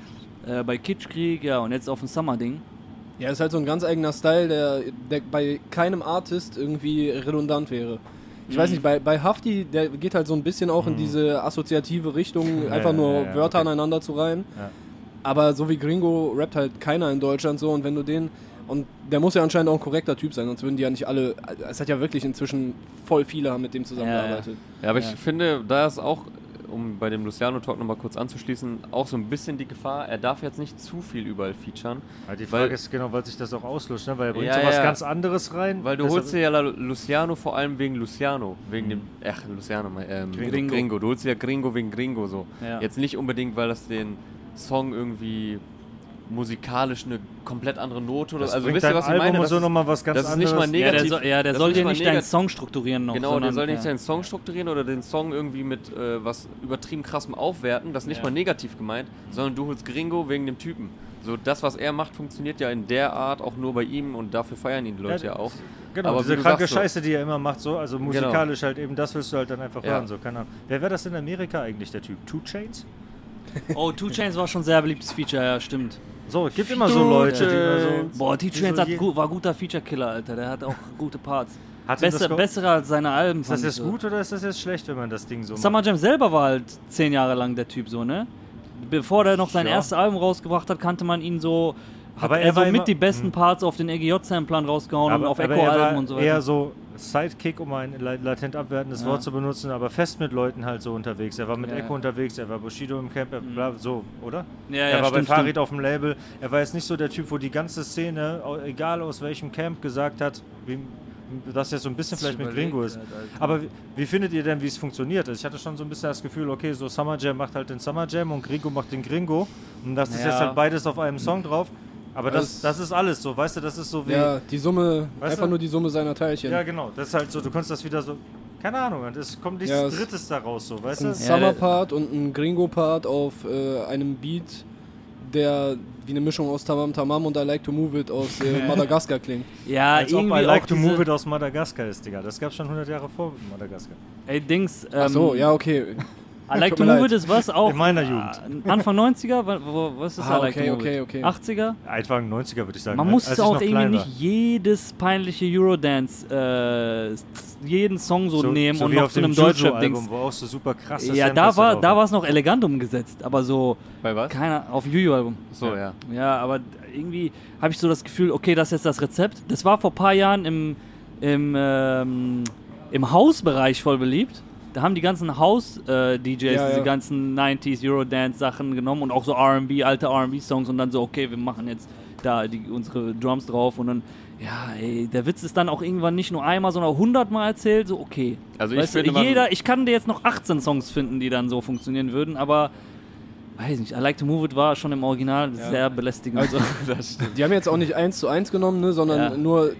Äh, bei Kitschkrieg, ja. Und jetzt auf dem Summer-Ding. Ja, ist halt so ein ganz eigener Style, der, der bei keinem Artist irgendwie redundant wäre. Ich Mhm. weiß nicht, bei, bei Hafti, der geht halt so ein bisschen auch in diese assoziative Richtung, einfach ja, nur ja, ja, Wörter okay. aneinander zu reihen. Aber so wie Gringo rappt halt keiner in Deutschland so und wenn du den. Und der muss ja anscheinend auch ein korrekter Typ sein, sonst würden die ja nicht alle. Es hat ja wirklich inzwischen voll viele haben mit dem zusammengearbeitet. Ja, aber ich finde, da ist auch, um bei dem Luciano-Talk nochmal kurz anzuschließen, auch so ein bisschen die Gefahr, er darf jetzt nicht zu viel überall featuren. Ja, die Weil- Frage ist genau, weil sich das auch auslöscht, ne? weil er bringt Ja, so was ja. ganz anderes rein. Weil du holst dir ja Luciano vor allem wegen Luciano, wegen dem, ach, Luciano, mein, ähm, Gringo. Gringo. Du holst dir ja Gringo wegen Gringo so. Ja. Jetzt nicht unbedingt, weil das den Song irgendwie musikalisch eine komplett andere Note oder das also wisst ihr, was ich Album meine? Das so ist- nochmal was ganz das ist anderes. nicht mal Ja, der negativ. soll, ja, der soll dir mal nicht deinen negativ. Song strukturieren noch. Genau, sondern, der soll nicht ja. seinen Song strukturieren oder den Song irgendwie mit äh, was übertrieben krassem aufwerten, das ist nicht Ja. mal negativ gemeint, sondern du holst Gringo wegen dem Typen. So, das, was er macht, funktioniert ja in der Art auch nur bei ihm und dafür feiern ihn die Leute ja, auch. Genau, Aber diese kranke sagst so- Scheiße, die er immer macht, so, also musikalisch halt eben, das willst du halt dann einfach Ja. hören, so, keine Ahnung. Wer wäre das in Amerika eigentlich, der Typ? Two Chains? Oh, Two Chains war schon ein sehr beliebtes Feature, ja, stimmt. So, es gibt immer so Leute, die immer so... Boah, die Chains so hat je- gu war guter Feature-Killer, Alter. Der hat auch gute Parts. Hat Besser, ge- bessere als seine Alben. Ist das jetzt so. gut oder ist das jetzt schlecht, wenn man das Ding so Summer Jam selber war halt zehn Jahre lang der Typ so, ne? Bevor der noch sein Ja. erstes Album rausgebracht hat, kannte man ihn so. Aber er, er so war mit immer- die besten Hm. Parts auf den EGJ-Samplern rausgehauen aber, und auf er Echo-Alben und so eher weiter. so Sidekick, um ein la- latent abwertendes Ja. Wort zu benutzen, aber fest mit Leuten halt so unterwegs. Er war mit Ja, Echo ja. unterwegs, er war Bushido im Camp, er bla, so, oder? Ja, er war stimmt, bei Farid stimmt. auf dem Label. Er war jetzt nicht so der Typ, wo die ganze Szene, egal aus welchem Camp, gesagt hat, wie, das jetzt so ein bisschen vielleicht mit Gringo ist. Aber wie, wie findet ihr denn, wie es funktioniert? Also ich hatte schon so ein bisschen das Gefühl, okay, so Summer Jam macht halt den Summer Jam und Gringo macht den Gringo. Und das ist jetzt halt beides auf einem Song drauf. Aber das, Das- das ist alles so, weißt du, das ist so wie. Ja, die Summe, Weißt einfach du? nur die Summe seiner Teilchen. Ja, genau. Das ist halt so, du kannst das wieder so. Keine Ahnung, es kommt nichts Ja, es- Drittes da raus, so, weißt ein du? Ja, Summer-Part und ein Gringo-Part auf äh, einem Beat, der wie eine Mischung aus Tamam Tamam und I Like to Move It aus äh, Madagaskar klingt. Ja, Als ob irgendwie I Like auch to Move It aus Madagaskar ist, Digga. Das gab's schon 100 Jahre vor Madagaskar. Ey, Dings. Ähm, Ach so, ja, okay. I Like to Move. It ist was auch. In meiner Jugend. Anfang 90er? Wa- wo- Was ist Ah, I Like okay, to Move okay, okay. 80er? Anfang 90er würde ich sagen. Man als musste ich auch noch irgendwie nicht jedes peinliche Eurodance, äh, jeden Song so, nehmen so und noch auf zu einem Deutschrap-Dings. Juju-Album, wo auch so super krasse Ja, Samples da war, da war es noch elegant umgesetzt, aber so, Bei was? keiner, auf Juju-Album. So, ja. Ja, aber irgendwie habe ich so das Gefühl, okay, das ist jetzt das Rezept. Das war vor ein paar Jahren im, im, ähm, im Hausbereich voll beliebt. Da haben die ganzen House-DJs Ja, diese ja. ganzen 90s Eurodance-Sachen genommen und auch so RB, alte RB-Songs und dann so, okay, wir machen jetzt da die, unsere Drums drauf und dann, ja, ey, der Witz ist dann auch irgendwann nicht nur einmal, sondern hundertmal erzählt, so, okay. Also ich Weißt du, finde, jeder, ich kann dir jetzt noch 18 Songs finden, die dann so funktionieren würden, aber weiß nicht, I Like to Move It war schon im Original sehr belästigend. Also. Die haben jetzt auch nicht eins zu eins genommen, ne, sondern Ja. nur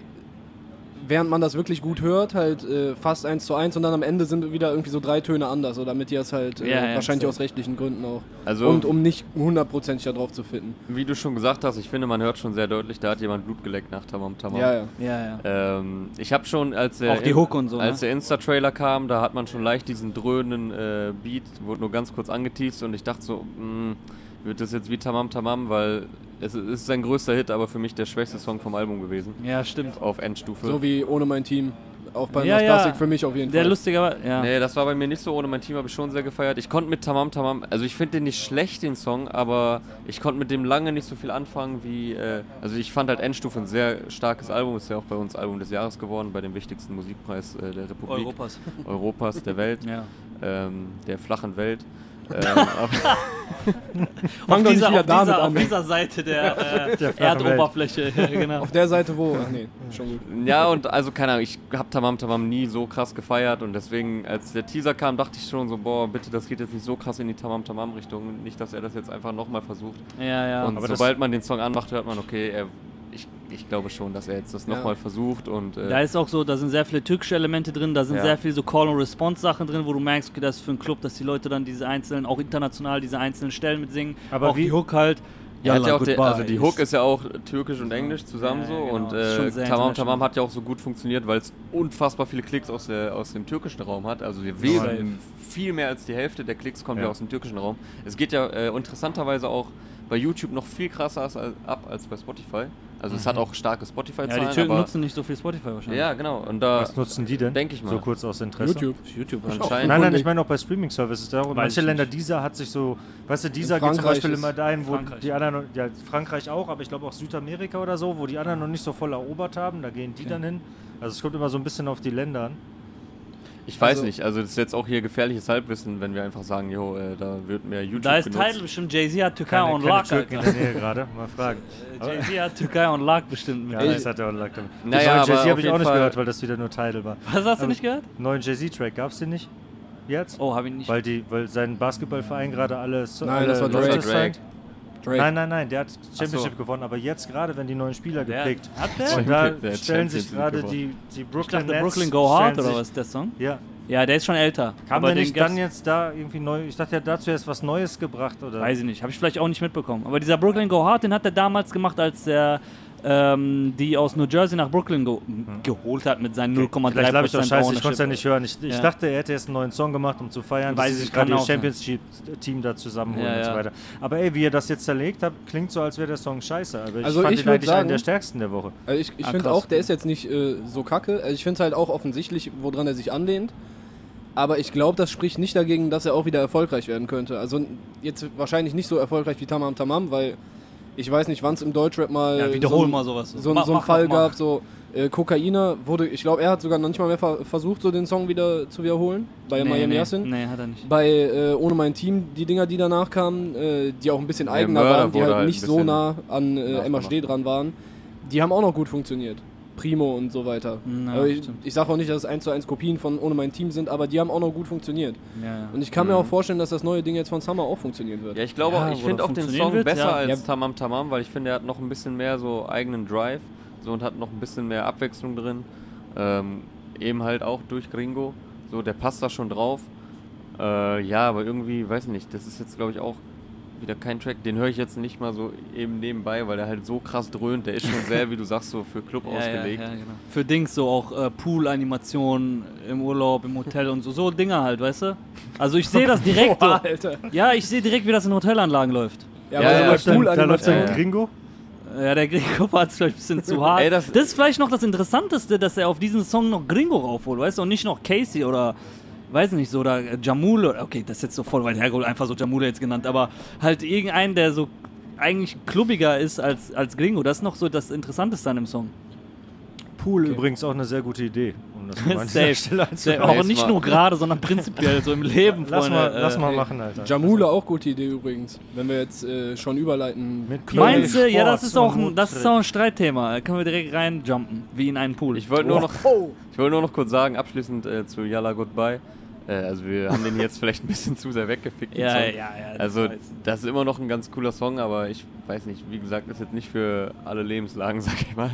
während man das wirklich gut hört, halt äh, fast eins zu eins und dann am Ende sind wieder irgendwie so drei Töne anders, oder damit die das halt äh, Ja, ja, wahrscheinlich so. aus rechtlichen Gründen auch. Also, und um nicht hundertprozentig da drauf zu finden. wie du schon gesagt hast, ich finde, man hört schon sehr deutlich, da hat jemand Blut geleckt nach Tamam Tamam. Ja, ja. Ja, ja. Ähm, ich habe schon, als der, Auch die Hook und so, als ne? der Insta-Trailer kam, da hat man schon leicht diesen dröhnenden äh, Beat, wurde nur ganz kurz angeteased und ich dachte so, mh, wird das jetzt wie Tamam Tamam, weil es ist sein größter Hit, aber für mich der schwächste Song vom Album gewesen. Ja, stimmt. Auf Endstufe. So wie ohne mein Team. Auch bei Ja, ja, ja. Plastik für mich auf jeden Der Fall. lustiger, ja. Nee, das war bei mir nicht so. Ohne mein Team habe ich schon sehr gefeiert. Ich konnte mit Tamam Tamam, also ich finde den nicht schlecht, den Song, aber ich konnte mit dem lange nicht so viel anfangen wie, äh, also ich fand halt Endstufe ein sehr starkes Album. Ist ja auch bei uns Album des Jahres geworden, bei dem wichtigsten Musikpreis äh, der Republik. Europas. Europas, der Welt, Ja. ähm, der flachen Welt. Ähm, auf dieser, wieder auf, dieser, auf dieser Seite der, äh, Der Erdoberfläche. Ja, genau. Auf der Seite wo? Ach nee, schon gut. ja, und also keine Ahnung, ich habe Tamam Tamam nie so krass gefeiert und deswegen, als der Teaser kam, dachte ich schon so, boah, bitte, das geht jetzt nicht so krass in die Tamam Tamam Richtung. Nicht, dass er das jetzt einfach nochmal versucht. Ja, ja. Und aber sobald man den Song anmacht, hört man, okay, er, ich, glaube schon, dass er jetzt das Ja. nochmal versucht und äh, Da ist auch so, da sind sehr viele türkische Elemente drin, da sind Ja. sehr viele so Call-and-Response-Sachen drin, wo du merkst, okay, das ist für einen Club, dass die Leute dann diese einzelnen, auch international diese einzelnen Stellen mitsingen. Aber auch wie- die Hook halt. hat ja auch der, also die Hook ist ja auch türkisch und englisch zusammen Ja, so ja, genau. und äh, Tamam. Tamam hat ja auch so gut funktioniert, weil es unfassbar viele Klicks aus, der, aus dem türkischen Raum hat. Also wir wählen viel mehr als die Hälfte der Klicks kommt ja, Ja. aus dem türkischen Raum. Es geht ja äh, interessanterweise auch bei YouTube noch viel krasser als, ab als bei Spotify. Also es hat auch starke ja, Spotify-Zahlen. die Türken aber- nutzen nicht so viel Spotify wahrscheinlich. Ja, genau. Und da Was nutzen die denn? Denke ich mal. So kurz aus Interesse. YouTube. YouTube anscheinend. Nein, nein, ich meine auch bei Streaming-Services. Manche Länder, dieser hat sich so, weißt du, dieser geht zum Beispiel immer dahin, wo Frankreich. die anderen, ja, Frankreich auch, aber ich glaube auch Südamerika oder so, wo die anderen noch nicht so voll erobert haben, da gehen die dann hin. Also es kommt immer so ein bisschen auf die Länder an. Ich weiß Also- nicht, also das ist jetzt auch hier gefährliches Halbwissen, wenn wir einfach sagen, jo, äh, da wird mehr YouTube Da ist genutzt. Teil bestimmt, Jay-Z hat Türkei Keine, on keine Lock. Türken in der Nähe gerade, mal fragen. Aber- Jay-Z hat Türkei on Lock bestimmt. Ja, Mit das hat er auch gesagt. Naja, Naja, Jay-Z habe ich auch nicht Fall- gehört, weil das wieder nur Tidal war. Was hast du Aber- nicht gehört? Neuen Jay-Z-Track gab es den nicht? Jetzt? Oh, habe ich nicht. Weil, die, weil sein Basketballverein gerade alle, so- Nein, alle das war Drake. Drake. Nein, nein, nein, der hat Championship so. gewonnen, aber jetzt gerade, wenn die neuen Spieler Der- gepickt. hat der? Und da Der hat stellen sich gerade die, die Ich Brooklyn dachte, Nets. Brooklyn Go Hard oder was ist der Song? Ja. Ja, der ist schon älter. Kam aber der nicht dann jetzt da irgendwie neu? Ich dachte, er hat dazu erst was Neues gebracht, oder? Weiß ich nicht, habe ich vielleicht auch nicht mitbekommen. Aber dieser Brooklyn Go Hard, den hat er damals gemacht, als er ähm, die aus New Jersey nach Brooklyn ge geholt hat mit seinen 0,3% Vielleicht glaube ich auch scheiße, ich konnte es ja nicht hören. Ich, ich Ja. dachte, er hätte jetzt einen neuen Song gemacht, um zu feiern, Weiß dass sie ich, sich gerade sein. Championship-Team da zusammenholen Ja, und so weiter. Aber ey, wie ihr das jetzt zerlegt habt, klingt so, als wäre der Song scheiße. Aber ich Also fand ich ihn eigentlich einen sagen- der stärksten der Woche. Also ich ich Ah, finde auch, der ist jetzt nicht äh, so kacke. Also ich finde es halt auch offensichtlich, woran er sich anlehnt. Aber ich glaube, das spricht nicht dagegen, dass er auch wieder erfolgreich werden könnte. Also jetzt wahrscheinlich nicht so erfolgreich wie Tamam Tamam, weil ich weiß nicht, wann es im Deutschrap mal Ja, wiederhol so, ein- mal sowas. so, Mach, so einen mach, Fall mach, gab. So äh, Kokainer wurde, ich glaube, er hat sogar noch nicht mal mehr ver versucht, so den Song wieder zu wiederholen bei nee, Miami nee, Yassin. Nee, hat er nicht. Bei äh, Ohne mein Team, die Dinger, die danach kamen, äh, die auch ein bisschen eigener waren, die halt halt nicht so nah an äh. MHD dran waren, die haben auch noch gut funktioniert. Primo und so weiter. Na, aber ich, ich sage auch nicht, dass es 1 zu 1 Kopien von Ohne mein Team sind, aber die haben auch noch gut funktioniert. Ja, ja. Und ich kann Mhm. mir auch vorstellen, dass das neue Ding jetzt von Summer auch funktionieren wird. Ja, ich glaube, Ja, auch, ich finde auch den Song wird, besser ja. als Ja. Tamam Tamam, weil ich finde, er hat noch ein bisschen mehr so eigenen Drive so und hat noch ein bisschen mehr Abwechslung drin. Ähm, eben halt auch durch Gringo. So, der passt da schon drauf. Äh, ja, aber irgendwie, weiß nicht, das ist jetzt, glaube ich, auch wieder kein Track, den höre ich jetzt nicht mal so eben nebenbei, weil der halt so krass dröhnt. Der ist schon sehr, wie du sagst, so für Club Ja, ja, ausgelegt. ja, genau. Für Dings so auch äh, Pool-Animationen im Urlaub, im Hotel und so. So Dinger halt, weißt du? Also ich sehe das direkt so. Alter. Ja, ich sehe direkt, wie das in Hotelanlagen läuft. Ja, Ja, aber ja, so bei da läuft Ja, ja. Gringo. Ja, der Gringo war jetzt vielleicht ein bisschen zu hart. Ey, das- das, ist vielleicht noch das Interessanteste, dass er auf diesen Song noch Gringo raufholt, weißt du? Und nicht noch Casey oder, weiß nicht, so, oder äh, Jamule. oder- Okay, das ist jetzt so voll weit hergeholt, einfach so Jamule jetzt genannt. Aber halt irgendeinen, der so eigentlich klubbiger ist als, als Gringo. Das ist noch so das Interessanteste an dem Song. Pool übrigens auch eine sehr gute Idee. Um das mal Safe. Stelle Safe. Auch nicht Mal. nur gerade, sondern prinzipiell so im Leben. Lass Freunde. mal, Äh, lass mal machen, Alter. Jamula auch gute Idee übrigens, wenn wir jetzt äh, schon überleiten. Mit Meinst du? Ja, das ist auch ein, das ist auch ein Streitthema. Da können wir direkt reinjumpen, wie in einen Pool. Ich wollte nur, noch- Oh. ich wollte nur noch kurz sagen, abschließend äh, zu Yalla Goodbye. Äh, also wir haben den jetzt vielleicht ein bisschen zu sehr weggefickt. ja, ja, ja. Also das ist immer noch ein ganz cooler Song, aber ich weiß nicht, wie gesagt, ist jetzt nicht für alle Lebenslagen, sag ich mal.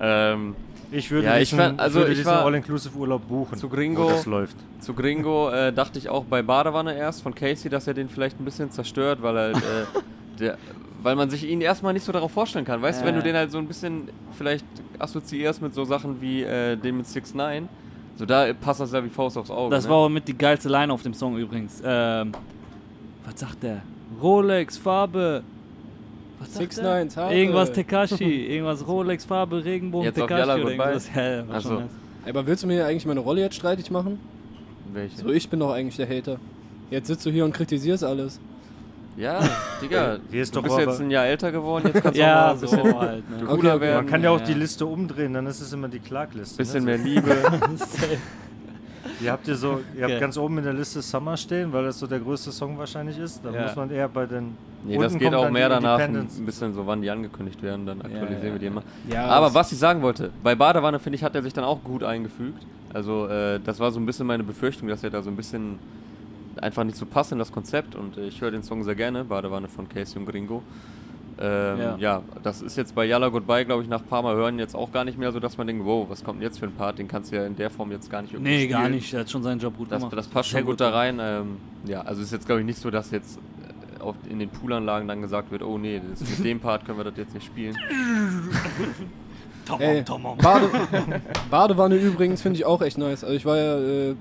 ähm, Ich würde Ja, ich diesen, fand- also würde ich diesen war All-Inclusive-Urlaub buchen, zu Gringo. wo das läuft. Zu Gringo äh, dachte ich auch bei Badewanne erst von Casey, dass er den vielleicht ein bisschen zerstört, weil halt, äh, der, weil man sich ihn erstmal nicht so darauf vorstellen kann. Weißt du, wenn du Äh. den halt so ein bisschen vielleicht assoziierst mit so Sachen wie äh, den mit 6 9 so da passt das ja wie Faust aufs Auge. Das ne? war auch mit die geilste Line auf dem Song übrigens. Ähm, was sagt der? Rolex, Farbe. Was sagt Six der? Nines, Haare. Irgendwas Tekashi, irgendwas Rolex, Farbe, Regenbogen, Jetzt auf Tekashi Yalla oder irgendwas. Ja, ja, war Ach schon so. nice. Aber willst du mir eigentlich meine Rolle jetzt streitig machen? Welche? So, ich bin doch eigentlich der Hater. Jetzt sitzt du hier und kritisierst alles. Ja, Digga, Hier ist du doch bist jetzt ein Jahr älter geworden, jetzt kannst du Ja, auch mal ein so bisschen halt. Ne? cooler Okay, werden. Man kann ja auch die Liste umdrehen, dann ist es immer die Klagliste. bisschen ne? mehr Liebe. Ihr habt, ihr so, ihr habt Okay. ganz oben in der Liste Summer stehen, weil das so der größte Song wahrscheinlich ist. Dann Ja. muss man eher bei den. Nee, unten das geht kommt auch dann mehr die danach, ein bisschen so, wann die angekündigt werden, dann aktualisieren ja, wir die immer. Ja, Aber das- was ich sagen wollte, bei Badewanne, finde ich, hat er sich dann auch gut eingefügt. Also, äh, das war so ein bisschen meine Befürchtung, dass er da so ein bisschen einfach nicht so passt in das Konzept und äh, ich höre den Song sehr gerne, Badewanne von Casey und Gringo. Ähm, Ja. ja. das ist jetzt bei Yalla Goodbye, glaube ich, nach ein paar Mal hören jetzt auch gar nicht mehr so, dass man denkt, wow, was kommt denn jetzt für ein Part? Den kannst du ja in der Form jetzt gar nicht irgendwie Nee, gar spielen. nicht. Er hat schon seinen Job gut Das, gemacht. das passt Sehr schon gut da rein. Ähm, ja, also ist jetzt glaube ich nicht so, dass jetzt äh, in den Poolanlagen dann gesagt wird, oh nee, das, mit dem Part können wir das jetzt nicht spielen. Ey, Bade, Badewanne übrigens finde ich auch echt nice. Also ich war ja, äh,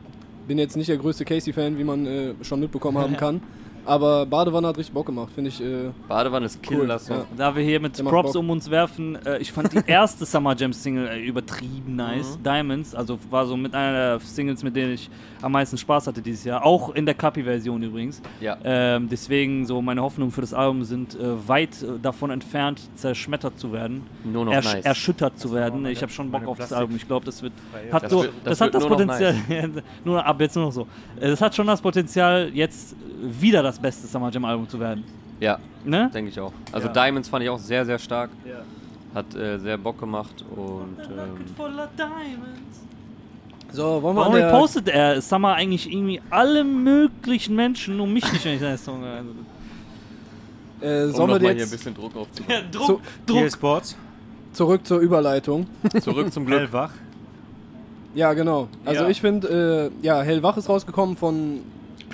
bin jetzt nicht der größte Casey-Fan, wie man äh, schon mitbekommen haben kann. Aber Badewanne hat richtig Bock gemacht, finde ich. Äh, Badewanne ist Cool, Killer Song. ja. Da wir hier mit Der Props um uns werfen, äh, ich fand die erste Summer Jam Single äh, übertrieben nice. Diamonds, also war so mit einer der Singles, mit denen ich am meisten Spaß hatte dieses Jahr. Auch in der Cappy-Version übrigens. Ja. Ähm, deswegen so meine Hoffnungen für das Album sind äh, weit äh, davon entfernt, zerschmettert zu werden. Nur noch ersch nice. erschüttert zu werden. meine- Ich habe schon Bock auf das Album. Ich glaube, das wird hat Das so, wird- das, das hat wird das nur noch Potenzial. nur ab jetzt nur noch so. Das hat schon das Potenzial, jetzt wieder das beste Summer Jam Album zu werden. Ja, Ne? denke ich auch. Also Ja. Diamonds fand ich auch sehr, sehr stark. Ja. Hat äh, sehr Bock gemacht und ähm, voller Diamonds. so, wollen wir Warum repostet er Summer eigentlich irgendwie alle möglichen Menschen, nur mich nicht, wenn ich seine Song höre? äh, um sollen wir nochmal hier ein jetzt bisschen Druck aufzubauen. Druck, EA Sports, zurück zur Überleitung? Zurück zum Glück. hellwach. Ja, genau. Also Ja. ich finde, äh, ja, Hellwach ist rausgekommen von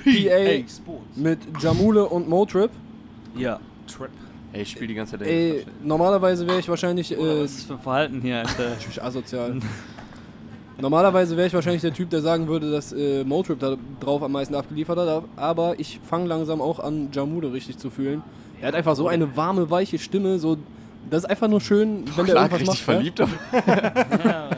PA Sports. mit Jamule und Motrip. Ja. Ey, ich spiele die ganze Zeit Ey, normalerweise wäre ich wahrscheinlich Oder äh, was ist das für ein Verhalten hier, Alter? Ich bin asozial. Normalerweise wäre ich wahrscheinlich der Typ, der sagen würde, dass äh, Motrip da drauf am meisten abgeliefert hat, aber ich fange langsam auch an, Jamude richtig zu fühlen. Er hat einfach so eine warme, weiche Stimme, so. Das ist einfach nur schön, wenn der irgendwas richtig macht. verliebt auf. ja.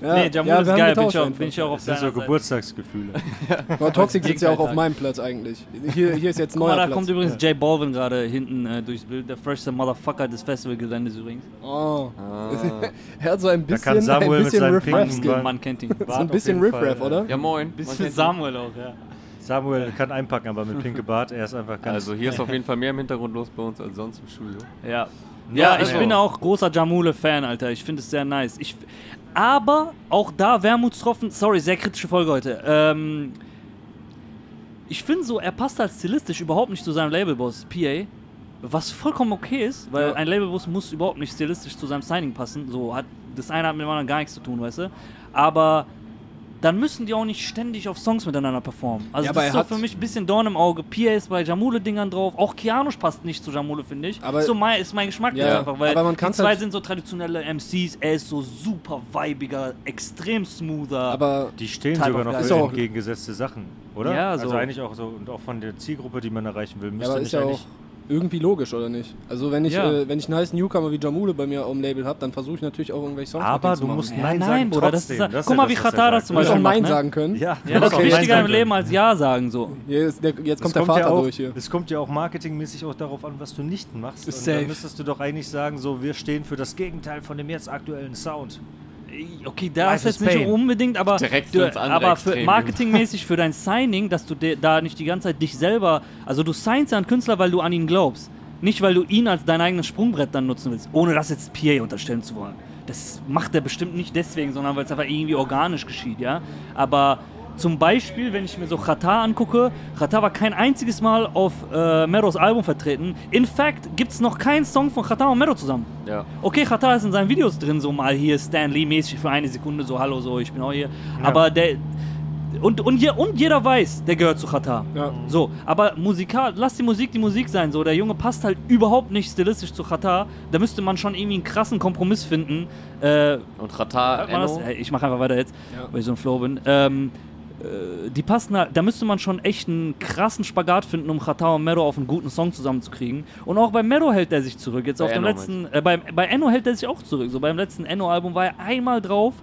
Ja, nee, Jamul ja, ist geil, bin ich, auch, bin ich auch auf Das sind so Seite. Geburtstagsgefühle. Aber Toxic sitzt ja auch auf meinem Platz eigentlich. Hier, hier ist jetzt ein Guck neuer mal, da Platz. kommt übrigens Jay Balvin gerade hinten äh, durchs Bild. Der freshste Motherfucker des Festivalgeländes übrigens. oh. Ah. Er hat so ein Da bisschen, kann Samuel ein mit bisschen seinen Riff-Raff. pinken Skill, Band- man kennt ihn. So Bart ein bisschen Riff-Raff, ja. oder? Ja, moin. Bisschen Samuel auch, ja. Samuel kann einpacken, aber mit pinke Bart, er ist einfach ganz. Also hier ist auf jeden Fall mehr im Hintergrund los bei uns als sonst im Studio. Ja. Ja, ich also- bin auch großer Jamule-Fan, Alter. Ich finde es sehr nice. Ich, aber auch da Wermutstropfen. Sorry, sehr kritische Folge heute. Ähm, ich finde so, er passt halt stilistisch überhaupt nicht zu seinem Labelboss, PA. Was vollkommen okay ist, weil Ja. ein Labelboss muss überhaupt nicht stilistisch zu seinem Signing passen. So hat das eine hat mit dem anderen gar nichts zu tun, weißt du. Aber dann müssen die auch nicht ständig auf Songs miteinander performen. Also Ja, aber das ist doch hat- für mich ein bisschen Dorn im Auge. Pia ist bei Jamule-Dingern drauf. Auch Kianosch passt nicht zu Jamule, finde ich. Aber- so mein, ist mein Geschmack Ja, jetzt einfach, weil aber man die zwei halt- sind so traditionelle MCs. Er ist so super weibiger, extrem smoother. Aber Die stehen sogar noch für Ist auch- entgegengesetzte Sachen, oder? Ja, so. Also eigentlich auch so und auch von der Zielgruppe, die man erreichen will, Ja, müsste aber nicht ist ja auch eigentlich. Irgendwie logisch, oder nicht? Also wenn ich, Ja. äh, wenn ich einen heißen Newcomer wie Jamule bei mir auf dem Label habe, dann versuche ich natürlich auch irgendwelche Songs Aber du musst Ja, Nein nein, sagen Bruder, das trotzdem. ist- Das guck mal, ja wie Katar das zum Du musst auch Beispiel Nein macht, ne? sagen können. Ja, ja, das ist Okay, wichtiger Nein im Leben als Ja sagen. So. Ist der, jetzt kommt Es der kommt, ja Vater auch, durch hier. es kommt ja auch marketingmäßig auch darauf an, was du nicht machst. Ist Und safe. dann müsstest du doch eigentlich sagen, so wir stehen für das Gegenteil von dem jetzt aktuellen Sound. Okay, da Life ist jetzt nicht unbedingt, aber, Direkt du, aber für marketingmäßig für dein Signing, dass du de, da nicht die ganze Zeit dich selber, also du signst ja einen Künstler, weil du an ihn glaubst, nicht weil du ihn als dein eigenes Sprungbrett dann nutzen willst, ohne das jetzt PA unterstellen zu wollen. Das macht er bestimmt nicht deswegen, sondern weil es einfach irgendwie organisch geschieht, ja. Aber Zum Beispiel, wenn ich mir so Chata angucke, Chata war kein einziges Mal auf äh, Meros Album vertreten. In fact gibt es noch keinen Song von Chata und Mero zusammen. Ja. Okay, Chata ist in seinen Videos drin, so mal hier Stanley-mäßig für eine Sekunde, so hallo, so ich bin auch hier. Aber der. Und, und, und jeder weiß, der gehört zu Chata. Ja. So, aber musikal, lass die Musik die Musik sein. So, der Junge passt halt überhaupt nicht stilistisch zu Chata. Da müsste man schon irgendwie einen krassen Kompromiss finden. Äh, Und Hey, ich mache einfach weiter jetzt, Ja. weil ich so ein Flow bin. Ähm, äh, die passen halt, da müsste man schon echt einen krassen Spagat finden, um Chata und Mero auf einen guten Song zusammenzukriegen. Und auch bei Mero hält er sich zurück. Jetzt Bei auf dem Enno letzten, äh, bei, bei Enno hält er sich auch zurück. So beim letzten Enno-Album war er einmal drauf.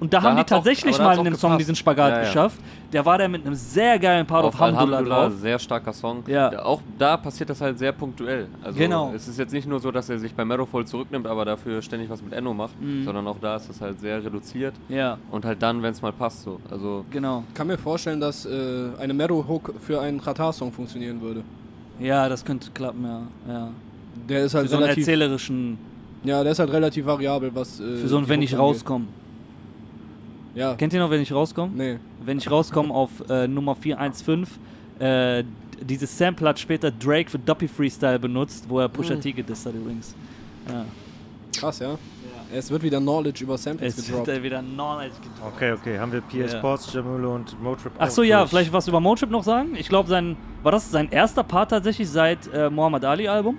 Und da, Da haben die auch- tatsächlich da mal in auch dem Song diesen Spagat Ja, ja. geschafft. Der war da mit einem sehr geilen Part auf, auf Alhamdulillah Alhamdulillah, drauf. sehr starker Song. Ja. Auch da passiert das halt sehr punktuell. Also Genau. Es ist jetzt nicht nur so, dass er sich bei Mero voll zurücknimmt, aber dafür ständig was mit Enno macht, Mhm. sondern auch da ist es halt sehr reduziert Ja, und halt dann, wenn es mal passt, so. Also genau. Ich kann mir vorstellen, dass äh, eine Mero-Hook für einen Chata-Song funktionieren würde. Ja, das könnte klappen, ja. ja. Der ist Für halt so einen relativ. erzählerischen, Ja, der ist halt relativ variabel, was. Äh, für so ein Wenn ich rauskomme. Ja. Kennt ihr noch, wenn ich rauskomme? Nee. wenn ich rauskomme auf äh, Nummer 415, äh, dieses Sample hat später Drake für Duppy Freestyle benutzt, wo er Pusha Mhm. T gedisst hat übrigens. Ja. Krass, ja. Es wird wieder Knowledge über Samples Es gedroppt. wird äh, wieder Knowledge gedroppt. Okay, okay. Haben wir PS Ja. Sports, Jamulo und Motrip Ach auch so, ja, durch? vielleicht was über Motrip noch sagen. Ich glaube, sein war das sein erster Part tatsächlich seit äh, Muhammad Ali Album.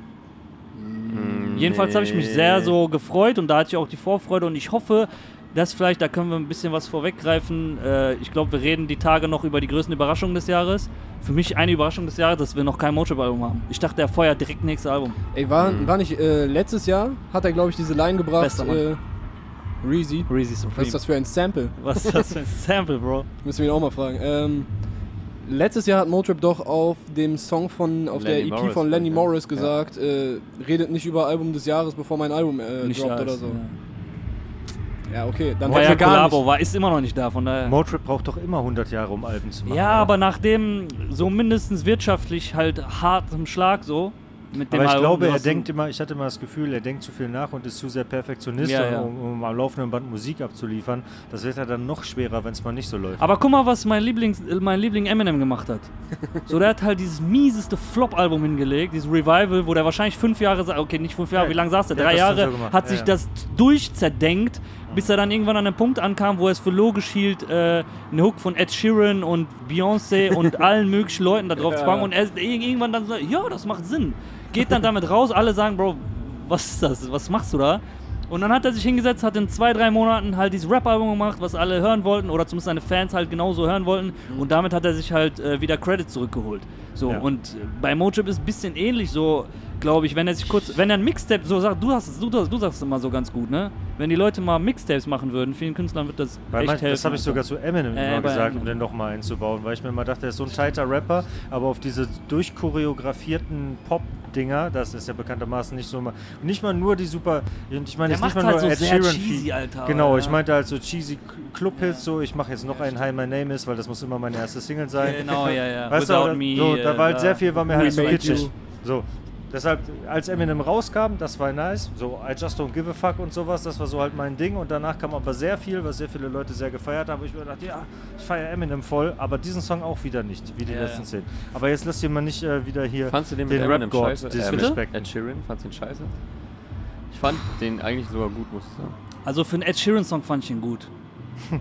mm, Jedenfalls habe ich mich nee. sehr so gefreut und da hatte ich auch die Vorfreude und ich hoffe, dass vielleicht, da können wir ein bisschen was vorweggreifen. Äh, ich glaube, wir reden die Tage noch über die größten Überraschungen des Jahres. Für mich eine Überraschung des Jahres, dass wir noch kein Motrip-Album haben. Ich dachte, er feuert direkt nächstes Album. Ey, war, Mhm. war nicht äh, letztes Jahr, hat er, glaube ich, diese Line gebracht. Bester Mann. Äh, Reezy. Reezy Was Supreme. ist das für ein Sample? Was ist das für ein Sample, Bro? Müssen wir ihn auch mal fragen. Ähm, letztes Jahr hat Motrip doch auf dem Song von, auf Lenny der EP Morris, von Lenny ja. Morris gesagt, äh, redet nicht über Album des Jahres, bevor mein Album äh, Nicht droppt oder so. ja. Ja, okay, dann War ja nicht. war, ist immer noch nicht da, von daher. Motrip braucht doch immer 100 Jahre, um Alben zu machen. Ja, oder? aber nachdem so mindestens wirtschaftlich halt hart im Schlag so mit dem Aber ich Album, glaube, er denkt immer, ich hatte immer das Gefühl, er denkt zu viel nach und ist zu sehr Perfektionist, Ja, ja. Um, um am laufenden Band Musik abzuliefern. Das wird ja dann noch schwerer, wenn es mal nicht so läuft. Aber guck mal, was mein, Lieblings, äh, mein Liebling Eminem gemacht hat. So, der hat halt dieses mieseste Flop-Album hingelegt, dieses Revival, wo der wahrscheinlich fünf Jahre, okay, nicht fünf Jahre, Ja, wie lange saß der? Drei Jahre, so hat sich ja. das durchzerdenkt, bis er dann irgendwann an einen Punkt ankam, wo er es für logisch hielt, äh, eine Hook von Ed Sheeran und Beyoncé und allen möglichen Leuten da drauf zu Ja. packen und er ir- irgendwann dann so, ja, das macht Sinn. Geht dann damit raus, alle sagen, Bro, was ist das? Was machst du da? Und dann hat er sich hingesetzt, hat in zwei, drei Monaten halt dieses Rap-Album gemacht, was alle hören wollten oder zumindest seine Fans halt genauso hören wollten. Und damit hat er sich halt äh, wieder Credit zurückgeholt. So, Ja. und bei Motrip ist ein bisschen ähnlich so, glaube ich, wenn er sich kurz, wenn er ein Mixtape so sagt, du hast es, du, du sagst es immer so ganz gut, ne? Wenn die Leute mal Mixtapes machen würden, vielen Künstlern wird das Weil echt man, helfen. das habe ich sogar zu Eminem Äh, immer gesagt, Eminem. um den nochmal einzubauen, weil ich mir immer dachte, er ist so ein tighter Rapper, aber auf diese durchchoreografierten Pop-Dinger, das ist ja bekanntermaßen nicht so mal, nicht mal nur die super, ich meine jetzt nicht mal halt nur so Ed Sheeran cheesy. Alter, Genau, ja. ich meinte halt so cheesy Club-Hits, so ich mache jetzt noch einen Hi My Name Is, weil das muss immer meine erste Single sein. Genau, ja, ja. Weißt du, Without aber Me, so, da war halt äh, sehr viel, war mir halt so kitschig. So. Deshalb, als Eminem rauskam, das war nice. So, I just don't give a fuck und sowas, das war so halt mein Ding. Und danach kam aber sehr viel, was sehr viele Leute sehr gefeiert haben. Wo ich mir dachte, ja, ich feiere Eminem voll, aber diesen Song auch wieder nicht, wie die Ja, letzten ja. zehn. Aber jetzt lass dir mal nicht äh, wieder hier Fandst du den mit den Eminem Rap-God scheiße? Äh, disrespekten. Ed Sheeran, fandst du den scheiße? Ich fand den eigentlich sogar gut, muss ich sagen. Also für einen Ed Sheeran-Song fand ich ihn gut.